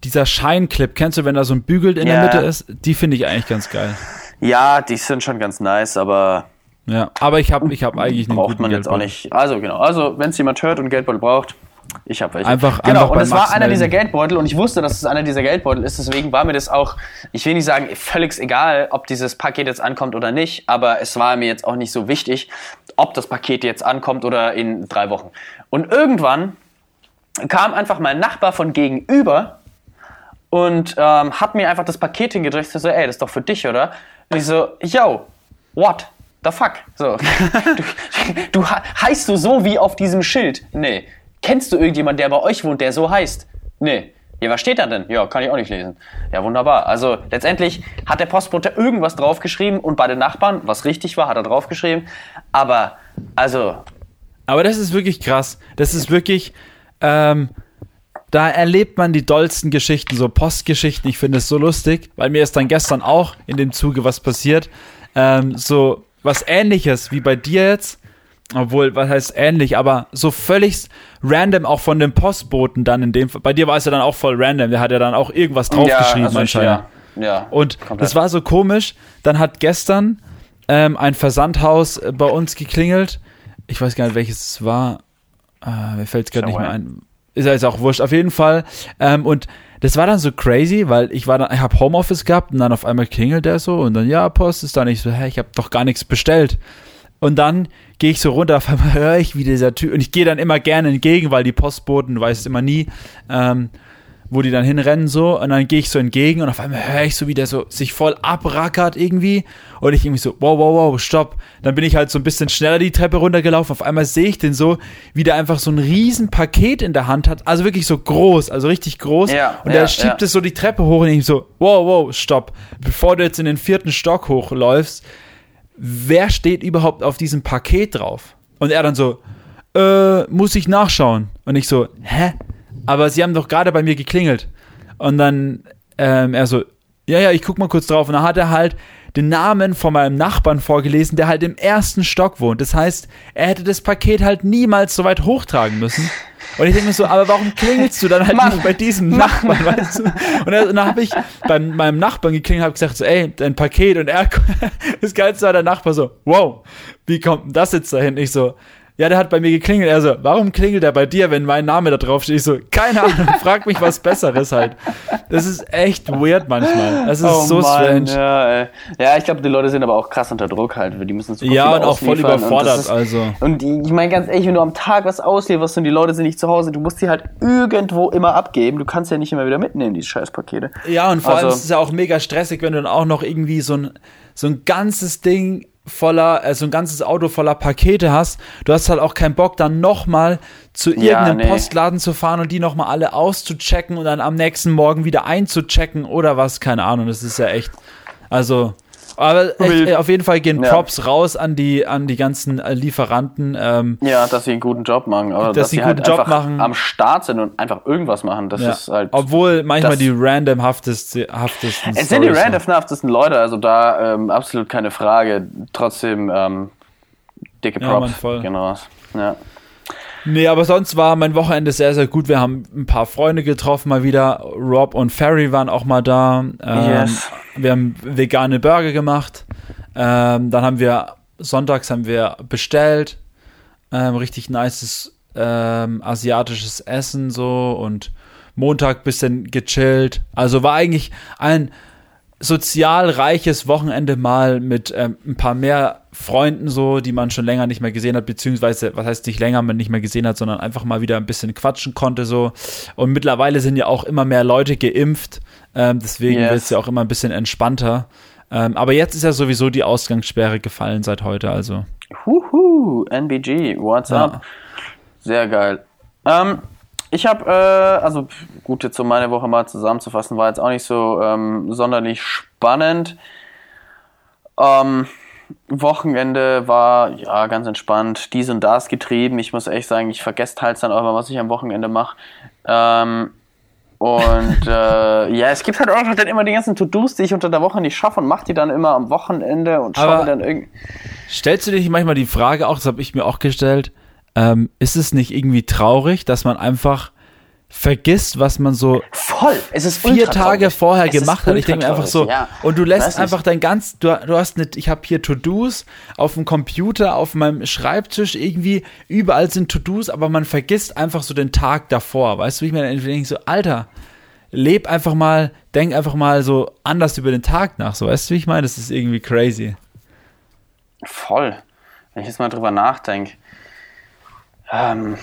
dieser Scheinclip, kennst du, wenn da so ein Bügel in Ja. der Mitte ist? Die finde ich eigentlich ganz geil. Ja, die sind schon ganz nice, aber Ja, aber ich habe ich hab eigentlich einen braucht man jetzt auch Geldbeutel. nicht. Also genau, also wenn es jemand hört und Geldbeutel braucht, ich habe welche. Einfach- genau, einfach und es war einer dieser Geldbeutel und ich wusste, dass es einer dieser Geldbeutel ist, deswegen war mir das auch, ich will nicht sagen, völlig egal, ob dieses Paket jetzt ankommt oder nicht, aber es war mir jetzt auch nicht so wichtig, ob das Paket jetzt ankommt oder in drei Wochen. Und irgendwann kam einfach mein Nachbar von gegenüber und ähm, hat mir einfach das Paket hingedrückt. So, ey, das ist doch für dich, oder? Und ich so, yo, what the fuck? So, du, du heißt du so wie auf diesem Schild? Nee. Kennst du irgendjemanden, der bei euch wohnt, der so heißt? Nee. Ja, was steht da denn? Ja, kann ich auch nicht lesen. Ja, wunderbar. Also letztendlich hat der Postbote irgendwas draufgeschrieben und bei den Nachbarn, was richtig war, hat er draufgeschrieben. Aber, also, Aber das ist wirklich krass. Das ist wirklich, ähm, da erlebt man die dollsten Geschichten, so Postgeschichten. Ich finde es so lustig, weil mir ist dann gestern auch in dem Zuge was passiert. Ähm, so was ähnliches wie bei dir jetzt. Obwohl, was heißt ähnlich, aber so völlig random auch von dem Postboten dann in dem Fall. Bei dir war es ja dann auch voll random. Der hat ja dann auch irgendwas draufgeschrieben also ich- anscheinend. Ja, ja, Und komplett. das war so komisch. Dann hat gestern ähm, ein Versandhaus äh, bei uns geklingelt. Ich weiß gar nicht, welches es war. Äh, mir fällt es gerade nicht mehr ein. Ist ja jetzt auch wurscht, auf jeden Fall. Ähm, und das war dann so crazy, weil ich war dann, ich habe Homeoffice gehabt und dann auf einmal klingelt der so und dann, ja, Post ist da nicht so, hä, ich habe doch gar nichts bestellt. Und dann gehe ich so runter, auf einmal höre ich, wie dieser Typ, und ich gehe dann immer gerne entgegen, weil die Postboten, du weißt es immer nie. Ähm, wo die dann hinrennen so und dann gehe ich so entgegen und auf einmal höre ich so, wie der so sich voll abrackert irgendwie und ich irgendwie so, wow, wow, wow, stopp. Dann bin ich halt so ein bisschen schneller die Treppe runtergelaufen, auf einmal sehe ich den so, wie der einfach so ein riesen Paket in der Hand hat, also wirklich so groß, also richtig groß Ja, und ja, der schiebt ja. es so die Treppe hoch und ich so, wow, wow, stopp. Bevor du jetzt in den vierten Stock hochläufst, wer steht überhaupt auf diesem Paket drauf? Und er dann so, äh, muss ich nachschauen. Und ich so, hä? Aber sie haben doch gerade bei mir geklingelt. Und dann ähm, er so, ja, ja, ich guck mal kurz drauf. Und dann hat er halt den Namen von meinem Nachbarn vorgelesen, der halt im ersten Stock wohnt. Das heißt, er hätte das Paket halt niemals so weit hochtragen müssen. Und ich denke mir so, aber warum klingelst du dann halt Mann, nicht bei diesem Mann. Nachbarn, weißt du? Und dann, und dann habe ich bei meinem Nachbarn geklingelt, habe gesagt so, ey, dein Paket. Und er, das Geilste war der Nachbar so, wow, wie kommt denn das jetzt dahin? Ich so, ja, der hat bei mir geklingelt. Er so, warum klingelt er bei dir, wenn mein Name da drauf steht? Ich so, keine Ahnung, frag mich was Besseres halt. Das ist echt weird manchmal. Das ist so strange. Oh Ja, ey. ja, ich glaube, die Leute sind aber auch krass unter Druck halt. Die müssen super Ja, und auch voll überfordert, Und, ist, also. und ich meine ganz ehrlich, wenn du am Tag was auslieferst und die Leute sind nicht zu Hause, du musst die halt irgendwo immer abgeben. Du kannst ja nicht immer wieder mitnehmen, die Scheißpakete. Ja, und vor allem Also- ist es ja auch mega stressig, wenn du dann auch noch irgendwie so ein, so ein ganzes Ding voller, äh, so ein ganzes Auto voller Pakete hast. Du hast halt auch keinen Bock, dann nochmal zu Ja, irgendeinem nee. Postladen zu fahren und die nochmal alle auszuchecken und dann am nächsten Morgen wieder einzuchecken oder was, keine Ahnung. Das ist ja echt, also, aber echt, Wild. äh, auf jeden Fall gehen Ja. Props raus an die, an die ganzen äh, Lieferanten. Ähm, Ja, dass sie einen guten Job machen. Oder dass, sie sie einen halt guten Job einfach machen. am Start sind und einfach irgendwas machen. Das ja. ist halt. Obwohl manchmal die randomhaftesten haftesten es sind die randomhaftesten Leute, also da ähm, absolut keine Frage. Trotzdem ähm, dicke Ja, Props. Mann, voll. Genau. Ja. Nee, aber sonst war mein Wochenende sehr, sehr gut. Wir haben ein paar Freunde getroffen mal wieder. Rob und Ferry waren auch mal da. Ähm, Yes. Wir haben vegane Burger gemacht. Ähm, dann haben wir, sonntags haben wir bestellt. Ähm, richtig nices ähm, asiatisches Essen so und Montag bisschen gechillt. Also war eigentlich ein sozial reiches Wochenende mal mit ähm, ein paar mehr Freunden so, die man schon länger nicht mehr gesehen hat, beziehungsweise, was heißt nicht länger man nicht mehr gesehen hat, sondern einfach mal wieder ein bisschen quatschen konnte so. Und mittlerweile sind ja auch immer mehr Leute geimpft, ähm, deswegen Yes. wird es ja auch immer ein bisschen entspannter. Ähm, aber jetzt ist ja sowieso die Ausgangssperre gefallen seit heute, also. Huhu, NBG, what's Ja. up? Sehr geil. Ähm, ich habe, äh, also gut, jetzt um meine Woche mal zusammenzufassen, war jetzt auch nicht so ähm, sonderlich spannend. Ähm, Wochenende war ja ganz entspannt, dies und das getrieben. Ich muss echt sagen, ich vergesse teils dann auch immer, was ich am Wochenende mache. Ähm, und äh, ja, es gibt halt auch dann immer die ganzen To-Dos, die ich unter der Woche nicht schaffe und mache die dann immer am Wochenende und schaue dann irgendwie. Stellst du dir nicht manchmal die Frage auch, das habe ich mir auch gestellt, ähm, ist es nicht irgendwie traurig, dass man einfach vergisst, was man so Voll. Es ist vier Tage traurig. vorher Es gemacht hat. Ich denke mir einfach so, ja. und du lässt einfach dein ganz, du, du hast nicht, ich habe hier To-Dos auf dem Computer, auf meinem Schreibtisch, irgendwie, überall sind To-Dos, aber man vergisst einfach so den Tag davor. Weißt du, wie ich mir dann denke, so, Alter, leb einfach mal, denk einfach mal so anders über den Tag nach. So, weißt du, wie ich meine? Das ist irgendwie crazy. Voll. Wenn ich jetzt mal drüber nachdenke. Ähm,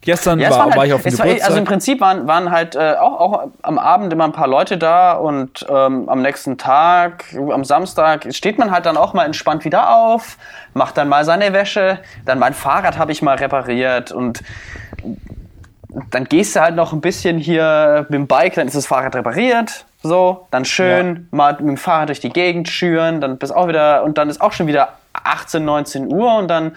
Gestern ja, war, waren halt, war ich auf dem es war, Geburtstag. Also im Prinzip waren, waren halt äh, auch, auch am Abend immer ein paar Leute da und ähm, am nächsten Tag, am Samstag, steht man halt dann auch mal entspannt wieder auf, macht dann mal seine Wäsche, dann mein Fahrrad habe ich mal repariert und dann gehst du halt noch ein bisschen hier mit dem Bike, dann ist das Fahrrad repariert, so, dann schön mal mit dem Fahrrad durch die Gegend schüren, dann bist auch wieder, und dann ist auch schon wieder 18, 19 Uhr und dann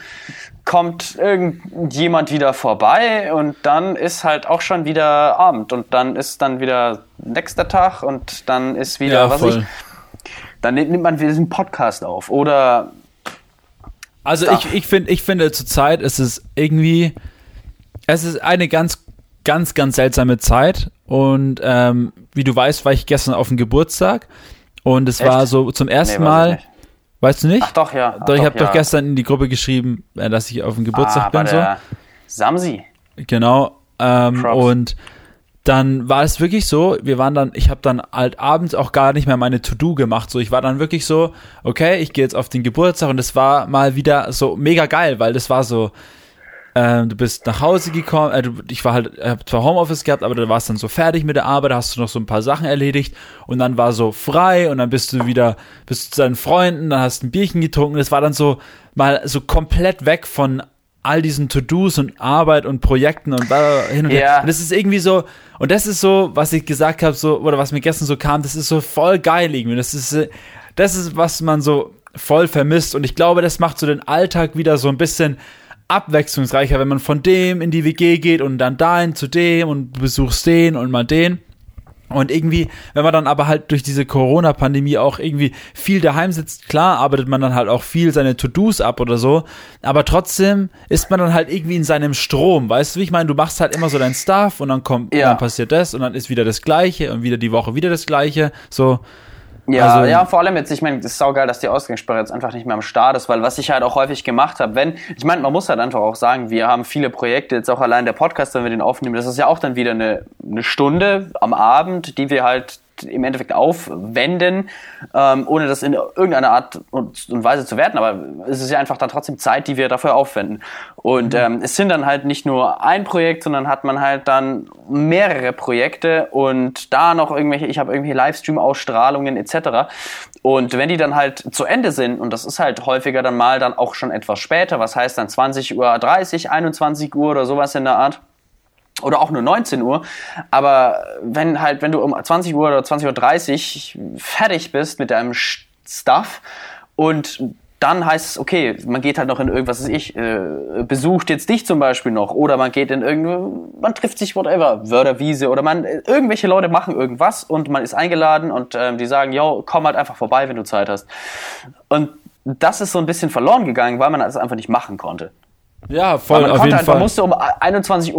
kommt irgendjemand wieder vorbei und dann ist halt auch schon wieder Abend und dann ist dann wieder nächster Tag und dann ist wieder, ja, was voll. ich, dann nimmt man wieder diesen Podcast auf oder Also Stuff. ich, ich, find, ich finde zurzeit ist es irgendwie, es ist eine ganz, ganz, ganz seltsame Zeit und ähm, wie du weißt, war ich gestern auf dem Geburtstag und es Echt? war so zum ersten Nee, Mal, weißt du nicht? Ach doch, ja. Ach doch, ich habe ja. doch gestern in die Gruppe geschrieben, äh, dass ich auf dem Geburtstag ah, bin. So. Samsi. Genau. Ähm, und dann war es wirklich so, wir waren dann, ich habe dann halt abends auch gar nicht mehr meine To-Do gemacht. So, ich war dann wirklich so, okay, ich gehe jetzt auf den Geburtstag und es war mal wieder so mega geil, weil das war so, ähm, du bist nach Hause gekommen, äh, du, ich war halt, hab zwar Homeoffice gehabt, aber du warst dann so fertig mit der Arbeit, hast du noch so ein paar Sachen erledigt und dann war so frei und dann bist du wieder, bist zu deinen Freunden, dann hast ein Bierchen getrunken, das war dann so mal so komplett weg von all diesen To-Dos und Arbeit und Projekten und hin und her. Ja. Und das ist irgendwie so, und das ist so, was ich gesagt habe, so, oder was mir gestern so kam, das ist so voll geil irgendwie. Das ist, äh, das ist, was man so voll vermisst. Und ich glaube, das macht so den Alltag wieder so ein bisschen abwechslungsreicher, wenn man von dem in die WG geht und dann dahin zu dem und besuchst den und mal den. Und irgendwie, wenn man dann aber halt durch diese Corona-Pandemie auch irgendwie viel daheim sitzt, klar arbeitet man dann halt auch viel seine To-Dos ab oder so, aber trotzdem ist man dann halt irgendwie in seinem Strom, weißt du, wie ich meine, du machst halt immer so dein Stuff und dann kommt, Ja. dann passiert das und dann ist wieder das Gleiche und wieder die Woche wieder das Gleiche, so. Ja, Also- ja, vor allem jetzt, ich meine, das ist saugeil, dass die Ausgangssperre jetzt einfach nicht mehr am Start ist, weil was ich halt auch häufig gemacht habe, wenn, ich meine, man muss halt einfach auch sagen, wir haben viele Projekte, jetzt auch allein der Podcast, wenn wir den aufnehmen, das ist ja auch dann wieder eine, eine Stunde am Abend, die wir halt im Endeffekt aufwenden, ähm, ohne das in irgendeiner Art und und Weise zu werten, aber es ist ja einfach dann trotzdem Zeit, die wir dafür aufwenden. Und ähm, es sind dann halt nicht nur ein Projekt, sondern hat man halt dann mehrere Projekte und da noch irgendwelche, ich habe irgendwelche Livestream-Ausstrahlungen etc. Und wenn die dann halt zu Ende sind, und das ist halt häufiger dann mal dann auch schon etwas später, was heißt dann 20 Uhr 30, 21 Uhr oder sowas in der Art, oder auch nur 19 Uhr. Aber wenn halt, wenn du um 20 Uhr oder 20.30 Uhr fertig bist mit deinem Stuff und dann heißt es, okay, man geht halt noch in irgendwas, was ich, äh, besucht jetzt dich zum Beispiel noch oder man geht in irgendwo, man trifft sich whatever, Wörterwiese oder man, äh, irgendwelche Leute machen irgendwas und man ist eingeladen und ähm, die sagen, yo, komm halt einfach vorbei, wenn du Zeit hast. Und das ist so ein bisschen verloren gegangen, weil man das einfach nicht machen konnte. Ja, voll, man auf konnte jeden halt, man Fall. musste um 21.45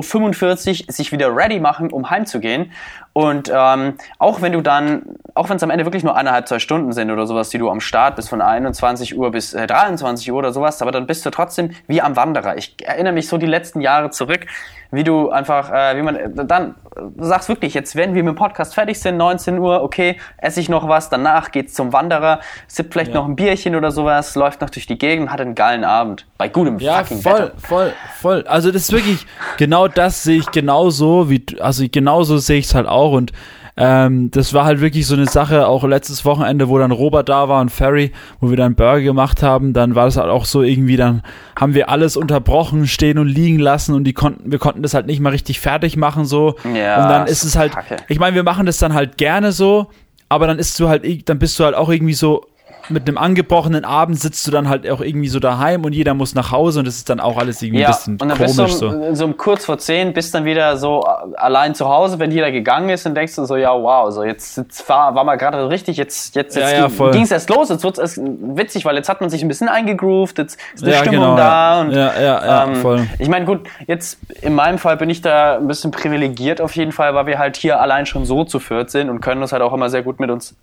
Uhr sich wieder ready machen, um heimzugehen. Und ähm, auch wenn du dann, auch wenn es am Ende wirklich nur eineinhalb, zwei Stunden sind oder sowas, die du am Start bist, von 21 Uhr bis äh, 23 Uhr oder sowas, aber dann bist du trotzdem wie am Wanderer. Ich erinnere mich so die letzten Jahre zurück, wie du einfach, äh, wie man, dann du sagst wirklich, jetzt wenn wir mit dem Podcast fertig sind, 19 Uhr, okay, esse ich noch was, danach geht's zum Wanderer, sippt vielleicht Ja. noch ein Bierchen oder sowas, läuft noch durch die Gegend, hat einen geilen Abend. Bei gutem Ja, fucking voll, Wetter. voll, voll. Also das ist wirklich, genau das sehe ich genauso, wie, also genauso sehe ich es halt auch und ähm, das war halt wirklich so eine Sache, auch letztes Wochenende, wo dann Robert da war und Ferry, wo wir dann Burger gemacht haben, dann war das halt auch so irgendwie, dann haben wir alles unterbrochen, stehen und liegen lassen und die konnten, wir konnten das halt nicht mal richtig fertig machen so. Ja, und dann ist es halt, ich meine, wir machen das dann halt gerne so, aber dann ist du halt, dann bist du halt auch irgendwie so mit einem angebrochenen Abend sitzt du dann halt auch irgendwie so daheim und jeder muss nach Hause und das ist dann auch alles irgendwie Ja, ein bisschen und dann komisch bist du so. um, so um kurz vor zehn, bist dann wieder so äh, allein zu Hause, wenn jeder gegangen ist, und denkst du so, ja, wow, so jetzt, jetzt war, war mal gerade richtig, jetzt, jetzt, jetzt Ja, ging es erst los, jetzt wird's erst witzig, weil jetzt hat man sich ein bisschen eingegroovt, jetzt ist eine Ja, Stimmung genau, da ja. und Ja, ja, ja, voll. ich meine, gut, jetzt in meinem Fall bin ich da ein bisschen privilegiert auf jeden Fall, weil wir halt hier allein schon so zu viert sind und können uns halt auch immer sehr gut mit uns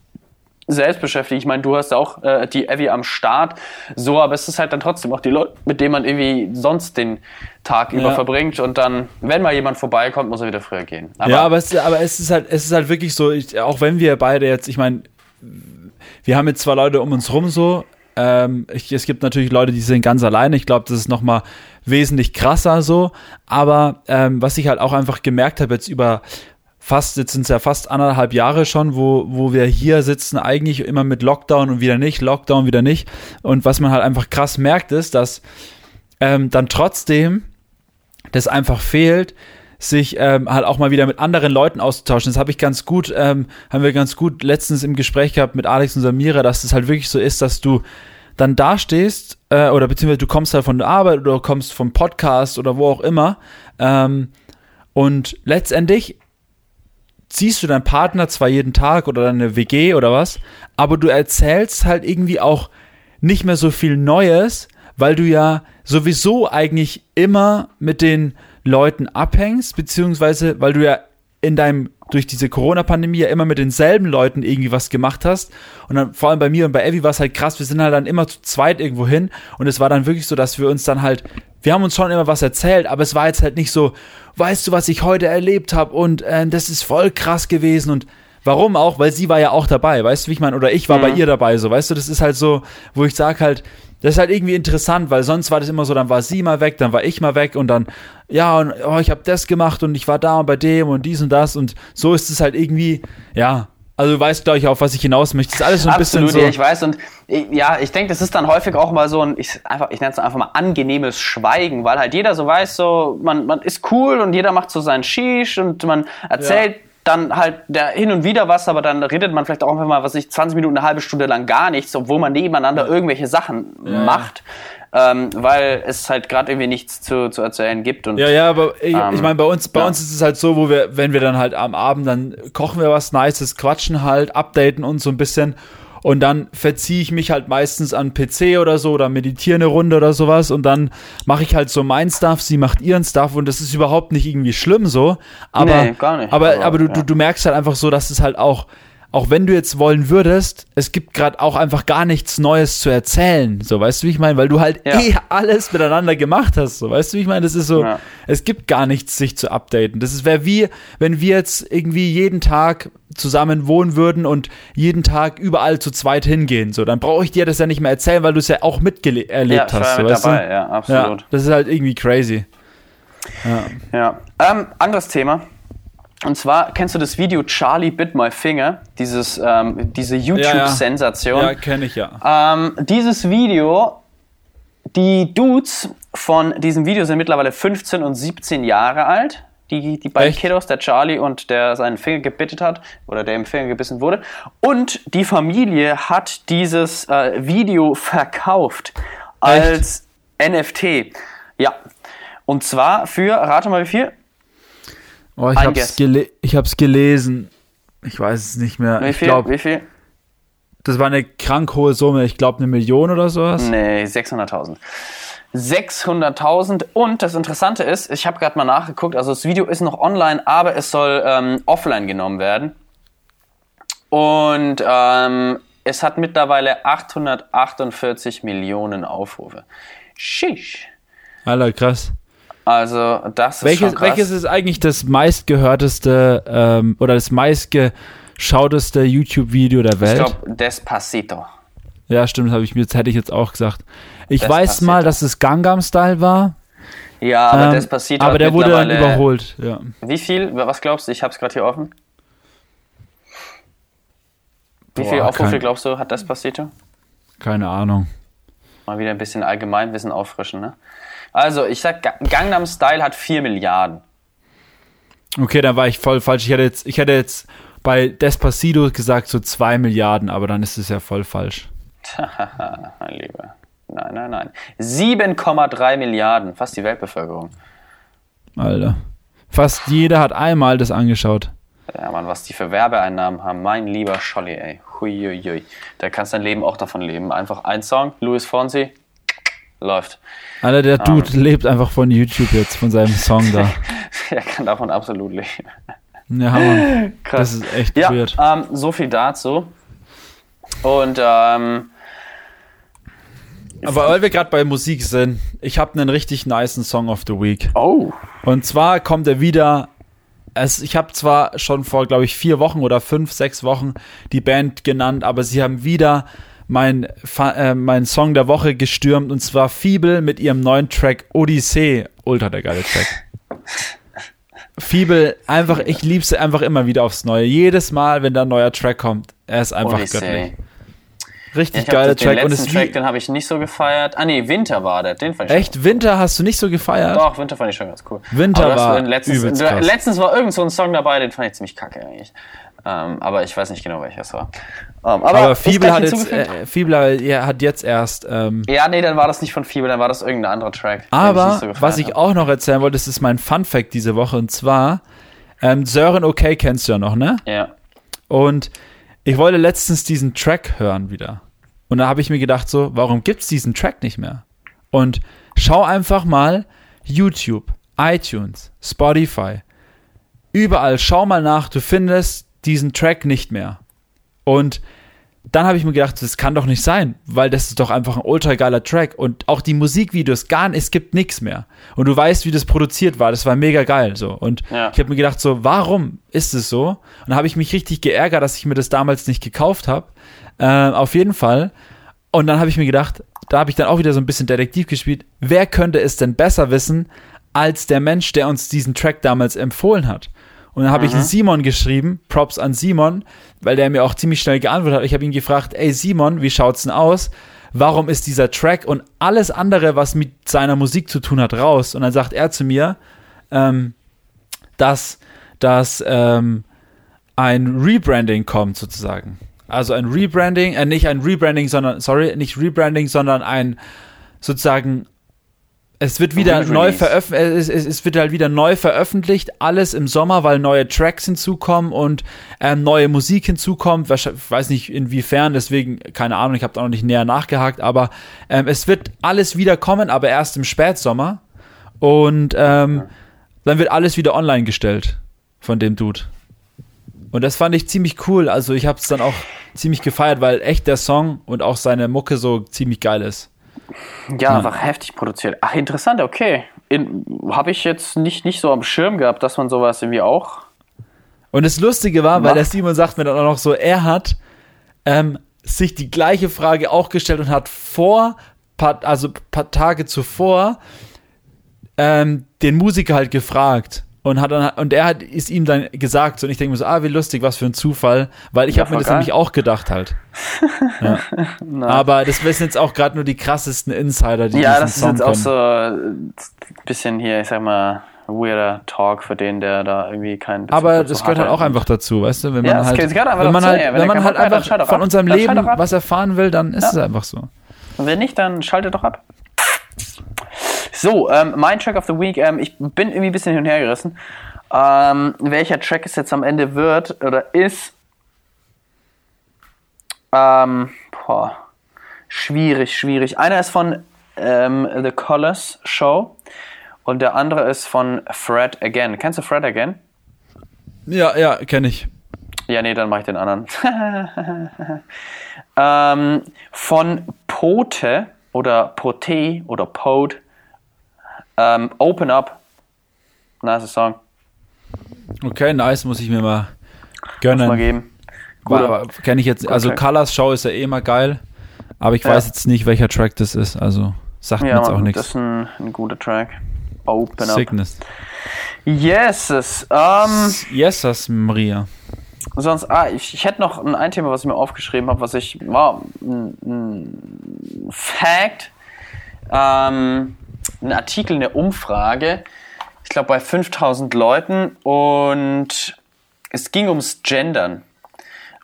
selbst beschäftigen. Ich meine, du hast auch äh, die Evi am Start, so, aber es ist halt dann trotzdem auch die Leute, mit denen man irgendwie sonst den Tag über Ja. verbringt und dann, wenn mal jemand vorbeikommt, muss er wieder früher gehen. ja, aber es, aber es ist halt, es ist halt wirklich so, ich, auch wenn wir beide jetzt, ich meine, wir haben jetzt zwei Leute um uns rum so, ähm, ich, es gibt natürlich Leute, die sind ganz alleine. Ich glaube, das ist noch mal wesentlich krasser so. Aber ähm, was ich halt auch einfach gemerkt habe jetzt über fast, jetzt sind es ja fast anderthalb Jahre schon, wo, wo wir hier sitzen, eigentlich immer mit Lockdown und wieder nicht, Lockdown wieder nicht. Und was man halt einfach krass merkt, ist, dass ähm, dann trotzdem das einfach fehlt, sich ähm, halt auch mal wieder mit anderen Leuten auszutauschen. Das habe ich ganz gut, ähm, haben wir ganz gut letztens im Gespräch gehabt mit Alex und Samira, dass es das halt wirklich so ist, dass du dann dastehst äh, oder beziehungsweise du kommst halt von der Arbeit oder kommst vom Podcast oder wo auch immer ähm, und letztendlich siehst du deinen Partner zwar jeden Tag oder deine WG oder was, aber du erzählst halt irgendwie auch nicht mehr so viel Neues, weil du ja sowieso eigentlich immer mit den Leuten abhängst, beziehungsweise weil du ja in deinem, durch diese Corona-Pandemie ja immer mit denselben Leuten irgendwie was gemacht hast. Und dann vor allem bei mir und bei Evi war es halt krass, wir sind halt dann immer zu zweit irgendwo hin und es war dann wirklich so, dass wir uns dann halt, wir haben uns schon immer was erzählt, aber es war jetzt halt nicht so, weißt du, was ich heute erlebt habe und äh, das ist voll krass gewesen und Warum auch? Weil sie war ja auch dabei, weißt du, wie ich meine? Oder ich war bei ihr dabei, so, weißt du, das ist halt so, wo ich sag halt, Das ist halt irgendwie interessant, weil sonst war das immer so, dann war sie mal weg, dann war ich mal weg und dann, ja, und oh, ich habe das gemacht und ich war da und bei dem und dies und das und so ist es halt irgendwie, ja, also du weißt, glaube ich, auf was ich hinaus möchte. Das ist alles so ein Absolut, bisschen so. ja, ich weiß. Und ja, ich denke, das ist dann häufig auch mal so ein, ich, einfach, ich nenne es einfach mal angenehmes Schweigen, weil halt jeder so weiß, so, man, man ist cool und jeder macht so seinen Shish und man erzählt. Ja dann halt der hin und wieder was, aber dann redet man vielleicht auch einfach mal, was ich 20 Minuten, eine halbe Stunde lang gar nichts, obwohl man nebeneinander irgendwelche Sachen ja. macht ähm, weil es halt gerade irgendwie nichts zu, zu erzählen gibt. Und, ja, ja, aber ich, ähm, ich meine, bei uns, bei ja. uns ist es halt so, wo wir, wenn wir dann halt am Abend, dann kochen wir was Nices, quatschen halt, updaten uns so ein bisschen und dann verziehe ich mich halt meistens an PC oder so oder meditiere eine Runde oder sowas und dann mache ich halt so mein Stuff, sie macht ihren Stuff und das ist überhaupt nicht irgendwie schlimm so. Aber, nee, gar nicht. Aber, aber, aber du, ja. du, du merkst halt einfach so, dass es halt auch auch wenn du jetzt wollen würdest, es gibt gerade auch einfach gar nichts Neues zu erzählen. So, weißt du, wie ich meine? Weil du halt ja. eh alles miteinander gemacht hast. So, weißt du, wie ich meine? Das ist so, ja. es gibt gar nichts, sich zu updaten. Das wäre wie, wenn wir jetzt irgendwie jeden Tag zusammen wohnen würden und jeden Tag überall zu zweit hingehen. So, dann brauche ich dir das ja nicht mehr erzählen, weil du es ja auch miterlebt ja, hast. So, weißt dabei, du? ja, absolut. Ja, das ist halt irgendwie crazy. Ja. ja. Ähm, anderes Thema. Und zwar kennst du das Video Charlie Bit My Finger, dieses, ähm, diese YouTube-Sensation. Ja, ja. ja kenne ich ja. Ähm, dieses Video, die Dudes von diesem Video sind mittlerweile 15 und 17 Jahre alt. Die, die beiden Echt? Kiddos, der Charlie und der seinen Finger gebittet hat oder der im Finger gebissen wurde. Und die Familie hat dieses äh, Video verkauft als Echt? NFT. Ja. Und zwar für, rate mal wie viel? Oh, ich habe es gele hab's gelesen. Ich weiß es nicht mehr. Wie ich viel? Glaub, Wie viel? Das war eine krank hohe Summe. Ich glaube, eine Million oder sowas. Nee, 600.000. 600.000 und das Interessante ist, ich habe gerade mal nachgeguckt, also das Video ist noch online, aber es soll ähm, offline genommen werden. Und ähm, es hat mittlerweile 848 Millionen Aufrufe. Shish. Alter, krass. Also das ist welches, schon krass. Welches ist eigentlich das meistgehörteste ähm, oder das meistgeschauteste YouTube-Video der Welt? Ich glaube Despacito. Ja, stimmt, habe ich mir hätte ich jetzt auch gesagt. Ich Despacito. weiß mal, dass es Gangnam Style war. Ja, aber ähm, Despacito. Aber der wurde dann überholt. Ja. Wie viel? Was glaubst du? Ich habe es gerade hier offen. Wie Boah, viel Aufrufe glaubst du hat Despacito? Keine Ahnung. Mal wieder ein bisschen Allgemeinwissen auffrischen, ne? Also, ich sag, Gangnam Style hat 4 Milliarden. Okay, dann war ich voll falsch. Ich hätte jetzt, ich hätte jetzt bei Despacito gesagt so 2 Milliarden, aber dann ist es ja voll falsch. mein Lieber. Nein, nein, nein. 7,3 Milliarden, fast die Weltbevölkerung. Alter. Fast jeder hat einmal das angeschaut. Ja, Mann, was die für Werbeeinnahmen haben. Mein lieber Scholli, ey. Huiuiui. Da kannst dein Leben auch davon leben. Einfach ein Song, Louis Fonsi, läuft. Alter, der Dude um, lebt einfach von YouTube jetzt, von seinem Song da. er kann davon absolut leben. Ja, Mann. Krass. Das ist echt ja, weird. Ähm, so viel dazu. Und, ähm, aber weil wir gerade bei Musik sind, ich habe einen richtig nice Song of the Week. Oh. Und zwar kommt er wieder. Es, ich habe zwar schon vor, glaube ich, vier Wochen oder fünf, sechs Wochen die Band genannt, aber sie haben wieder mein, äh, mein Song der Woche gestürmt und zwar Fiebel mit ihrem neuen Track Odyssee. Ultra der geile Track. Fiebel, einfach, ich liebe sie einfach immer wieder aufs Neue. Jedes Mal, wenn da ein neuer Track kommt, er ist einfach Odyssey. göttlich. Richtig ja, geiler Track. Den letzten Track, den habe ich nicht so gefeiert. Ah nee, Winter war der, den fand ich Echt? Winter hast du nicht so gefeiert? Doch, Winter fand ich schon ganz cool. Winter war letztens, letztens war irgend so ein Song dabei, den fand ich ziemlich kacke eigentlich. Ähm, aber ich weiß nicht genau, welches war. Um, aber, aber Fiebel hat jetzt, äh, Fiebel ja, hat jetzt erst. Ähm, ja, nee, dann war das nicht von Fiebel, dann war das irgendein anderer Track. Aber so was ich auch noch erzählen wollte, das ist mein Fun Fact diese Woche und zwar ähm, Sören OK kennst du ja noch, ne? Ja. Und ich wollte letztens diesen Track hören wieder. Und da habe ich mir gedacht so, warum gibt's diesen Track nicht mehr? Und schau einfach mal YouTube, iTunes, Spotify, überall schau mal nach, du findest diesen Track nicht mehr. Und dann habe ich mir gedacht, das kann doch nicht sein, weil das ist doch einfach ein ultra geiler Track und auch die Musikvideos gar nicht, es gibt nichts mehr. Und du weißt, wie das produziert war, das war mega geil so und ja. ich habe mir gedacht so, warum ist es so? Und dann habe ich mich richtig geärgert, dass ich mir das damals nicht gekauft habe. Äh, auf jeden Fall und dann habe ich mir gedacht, da habe ich dann auch wieder so ein bisschen Detektiv gespielt. Wer könnte es denn besser wissen als der Mensch, der uns diesen Track damals empfohlen hat? Und dann habe mhm. ich Simon geschrieben, Props an Simon, weil der mir auch ziemlich schnell geantwortet hat. Ich habe ihn gefragt, ey Simon, wie schaut's denn aus? Warum ist dieser Track und alles andere, was mit seiner Musik zu tun hat, raus? Und dann sagt er zu mir, ähm, dass, dass ähm, ein Rebranding kommt sozusagen. Also ein Rebranding, äh, nicht ein Rebranding, sondern, sorry, nicht Rebranding, sondern ein sozusagen es wird wieder neu veröffentlicht, es, es, es, wird halt wieder neu veröffentlicht, alles im Sommer, weil neue Tracks hinzukommen und ähm, neue Musik hinzukommt. Ich weiß nicht inwiefern, deswegen, keine Ahnung, ich habe da noch nicht näher nachgehakt, aber ähm, es wird alles wieder kommen, aber erst im Spätsommer. Und ähm, dann wird alles wieder online gestellt von dem Dude. Und das fand ich ziemlich cool. Also ich habe es dann auch ziemlich gefeiert, weil echt der Song und auch seine Mucke so ziemlich geil ist. Ja, einfach heftig produziert. Ach, interessant, okay. Habe ich jetzt nicht, nicht so am Schirm gehabt, dass man sowas irgendwie auch. Und das Lustige war, macht. weil der Simon sagt mir dann auch noch so, er hat ähm, sich die gleiche Frage auch gestellt und hat vor, also paar Tage zuvor, ähm, den Musiker halt gefragt und hat dann und er hat ist ihm dann gesagt so, und ich denke mir so ah wie lustig was für ein Zufall weil ich ja, habe mir das geil. nämlich auch gedacht halt. Ja. aber das sind jetzt auch gerade nur die krassesten Insider die ja das Song ist jetzt auch so ein bisschen hier ich sag mal weirder Talk für den der da irgendwie keinen Bezug aber das gehört halt auch einfach dazu weißt du wenn man halt wenn man halt wenn, wenn man halt einfach von unserem Leben was erfahren will dann ist ja. es einfach so. Und wenn nicht dann schaltet doch ab so, ähm, mein Track of the Week, ähm, ich bin irgendwie ein bisschen hin und her gerissen. Ähm, welcher Track es jetzt am Ende wird oder ist. Ähm, boah, schwierig, schwierig. Einer ist von ähm, The Colors Show und der andere ist von Fred Again. Kennst du Fred Again? Ja, ja, kenne ich. Ja, nee, dann mache ich den anderen. ähm, von Pote oder Pote oder Pote ähm, Open Up. Nice Song. Okay, nice, muss ich mir mal gönnen. Muss mal geben. Kenne ich jetzt, also Track. Colors Show ist ja eh immer geil, aber ich ja. weiß jetzt nicht, welcher Track das ist, also sagt ja, mir jetzt auch nichts. Das ist ein, ein, guter Track. Open Sickness. Up. Yeses. Um, yeses, Maria. Sonst, ah, ich, ich hätte noch ein, ein Thema, was ich mir aufgeschrieben habe, was ich, wow, ein, ein Fact. Ähm, einen Artikel, eine Umfrage, ich glaube bei 5000 Leuten und es ging ums Gendern.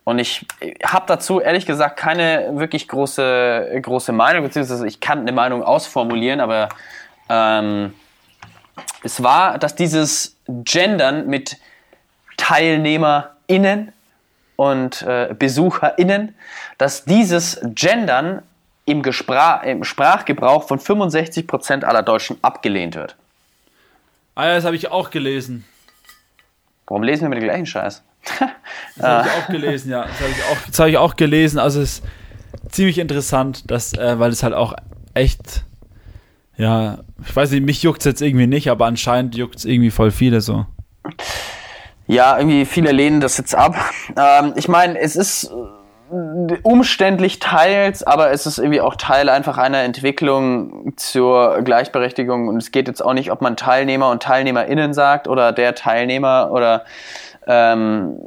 Und ich habe dazu ehrlich gesagt keine wirklich große, große Meinung, beziehungsweise ich kann eine Meinung ausformulieren, aber ähm, es war, dass dieses Gendern mit TeilnehmerInnen und äh, BesucherInnen, dass dieses Gendern im, Gespra im Sprachgebrauch von 65% aller Deutschen abgelehnt wird. Ah ja, das habe ich auch gelesen. Warum lesen wir mit dem gleichen Scheiß? das habe ich auch gelesen, ja. Das habe ich, auch, hab ich auch gelesen. Also es ist ziemlich interessant, dass, äh, weil es halt auch echt, ja, ich weiß nicht, mich juckt es jetzt irgendwie nicht, aber anscheinend juckt es irgendwie voll viele so. Ja, irgendwie viele lehnen das jetzt ab. Ähm, ich meine, es ist umständlich teils, aber es ist irgendwie auch Teil einfach einer Entwicklung zur Gleichberechtigung. Und es geht jetzt auch nicht, ob man Teilnehmer und TeilnehmerInnen sagt oder der Teilnehmer oder ähm,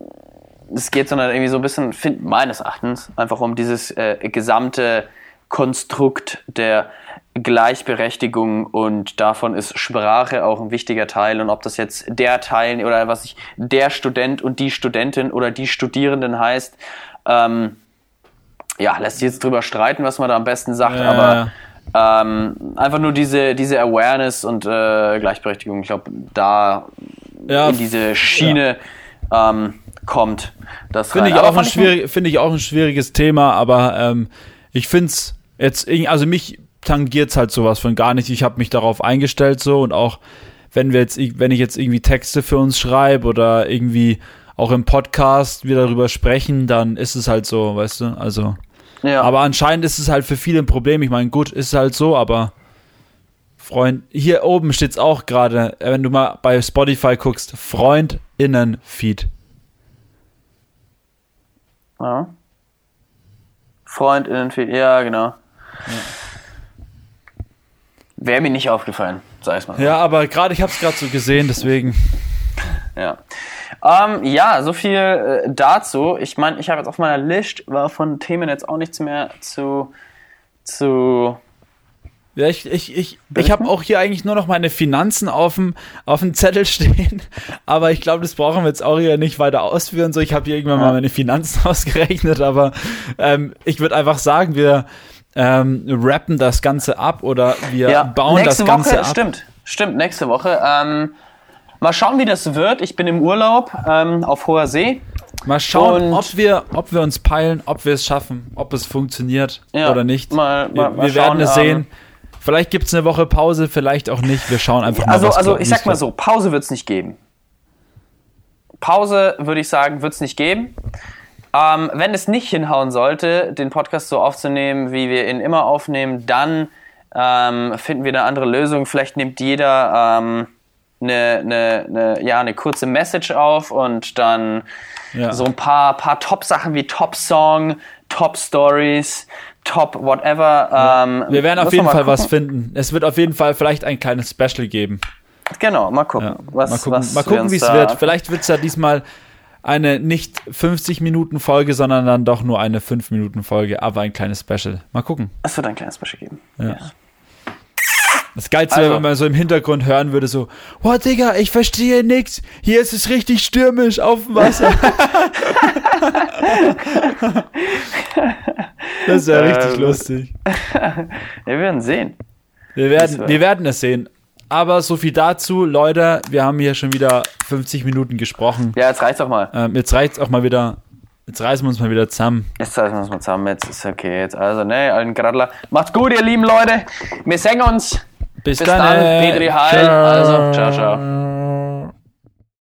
es geht, sondern irgendwie so ein bisschen, find, meines Erachtens, einfach um dieses äh, gesamte Konstrukt der Gleichberechtigung. Und davon ist Sprache auch ein wichtiger Teil. Und ob das jetzt der Teil oder was ich der Student und die Studentin oder die Studierenden heißt, ähm, ja, lässt sich jetzt drüber streiten, was man da am besten sagt, ja. aber ähm, einfach nur diese, diese Awareness und äh, Gleichberechtigung, ich glaube, da ja, in diese Schiene ja. ähm, kommt. Das finde ich, auch ein schwierig, find ich auch ein schwieriges Thema, aber ähm, ich finde es jetzt, also mich tangiert es halt sowas von gar nicht. Ich habe mich darauf eingestellt so und auch wenn wir jetzt, wenn ich jetzt irgendwie Texte für uns schreibe oder irgendwie auch im Podcast wir darüber sprechen, dann ist es halt so, weißt du, also. Ja. Aber anscheinend ist es halt für viele ein Problem. Ich meine, gut, ist halt so, aber Freund, hier oben steht es auch gerade, wenn du mal bei Spotify guckst, Freundinnen-Feed. Ja. Freundinnen-Feed, ja, genau. Ja. Wäre mir nicht aufgefallen, sag ich mal. Ja, aber gerade, ich habe es gerade so gesehen, deswegen. Ja. Ähm, ja, so viel äh, dazu. Ich meine, ich habe jetzt auf meiner Liste war von Themen jetzt auch nichts mehr zu zu ja, ich, ich, ich, ich habe auch hier eigentlich nur noch meine Finanzen auf dem, auf dem Zettel stehen, aber ich glaube, das brauchen wir jetzt auch hier nicht weiter ausführen. So, ich habe hier irgendwann mal meine Finanzen ausgerechnet, aber ähm, ich würde einfach sagen, wir ähm, rappen das Ganze ab oder wir ja, bauen das Ganze Woche, ab. Stimmt, stimmt, nächste Woche. Ähm, mal schauen, wie das wird. Ich bin im Urlaub ähm, auf hoher See. Mal schauen, ob wir, ob wir uns peilen, ob wir es schaffen, ob es funktioniert ja, oder nicht. Mal, mal, wir, mal wir schauen, werden es sehen. Vielleicht gibt es eine Woche Pause, vielleicht auch nicht. Wir schauen einfach mal. Also, also ich sag mal so, Pause wird es nicht geben. Pause würde ich sagen, wird es nicht geben. Ähm, wenn es nicht hinhauen sollte, den Podcast so aufzunehmen, wie wir ihn immer aufnehmen, dann ähm, finden wir eine andere Lösung. Vielleicht nimmt jeder ähm, eine, eine, eine, ja, eine kurze Message auf und dann ja. so ein paar, paar Top-Sachen wie Top-Song, Top-Stories, top whatever. Ja. Ähm, wir werden auf jeden Fall gucken. was finden. Es wird auf jeden Fall vielleicht ein kleines Special geben. Genau, mal gucken. Ja. Was, mal gucken, mal gucken wie es wird. Vielleicht wird es ja diesmal eine nicht 50 Minuten Folge, sondern dann doch nur eine 5 Minuten Folge, aber ein kleines Special. Mal gucken. Es wird ein kleines Special geben. Ja. ja. Das Geilste also. wäre, wenn man so im Hintergrund hören würde, so, boah, Digga, ich verstehe nichts. Hier ist es richtig stürmisch auf dem Wasser. das wäre richtig ähm, lustig. wir werden sehen. Wir werden, wir werden es sehen. Aber so viel dazu, Leute. Wir haben hier schon wieder 50 Minuten gesprochen. Ja, jetzt reicht's auch mal. Ähm, jetzt reicht's auch mal wieder. Jetzt reißen wir uns mal wieder zusammen. Jetzt reißen wir uns mal zusammen. Jetzt ist okay. Jetzt also, ne, allen Gradler. Macht's gut, ihr lieben Leute. Wir sehen uns. Bis, Bis dann, dann Petri Heil. Also, ciao, ciao.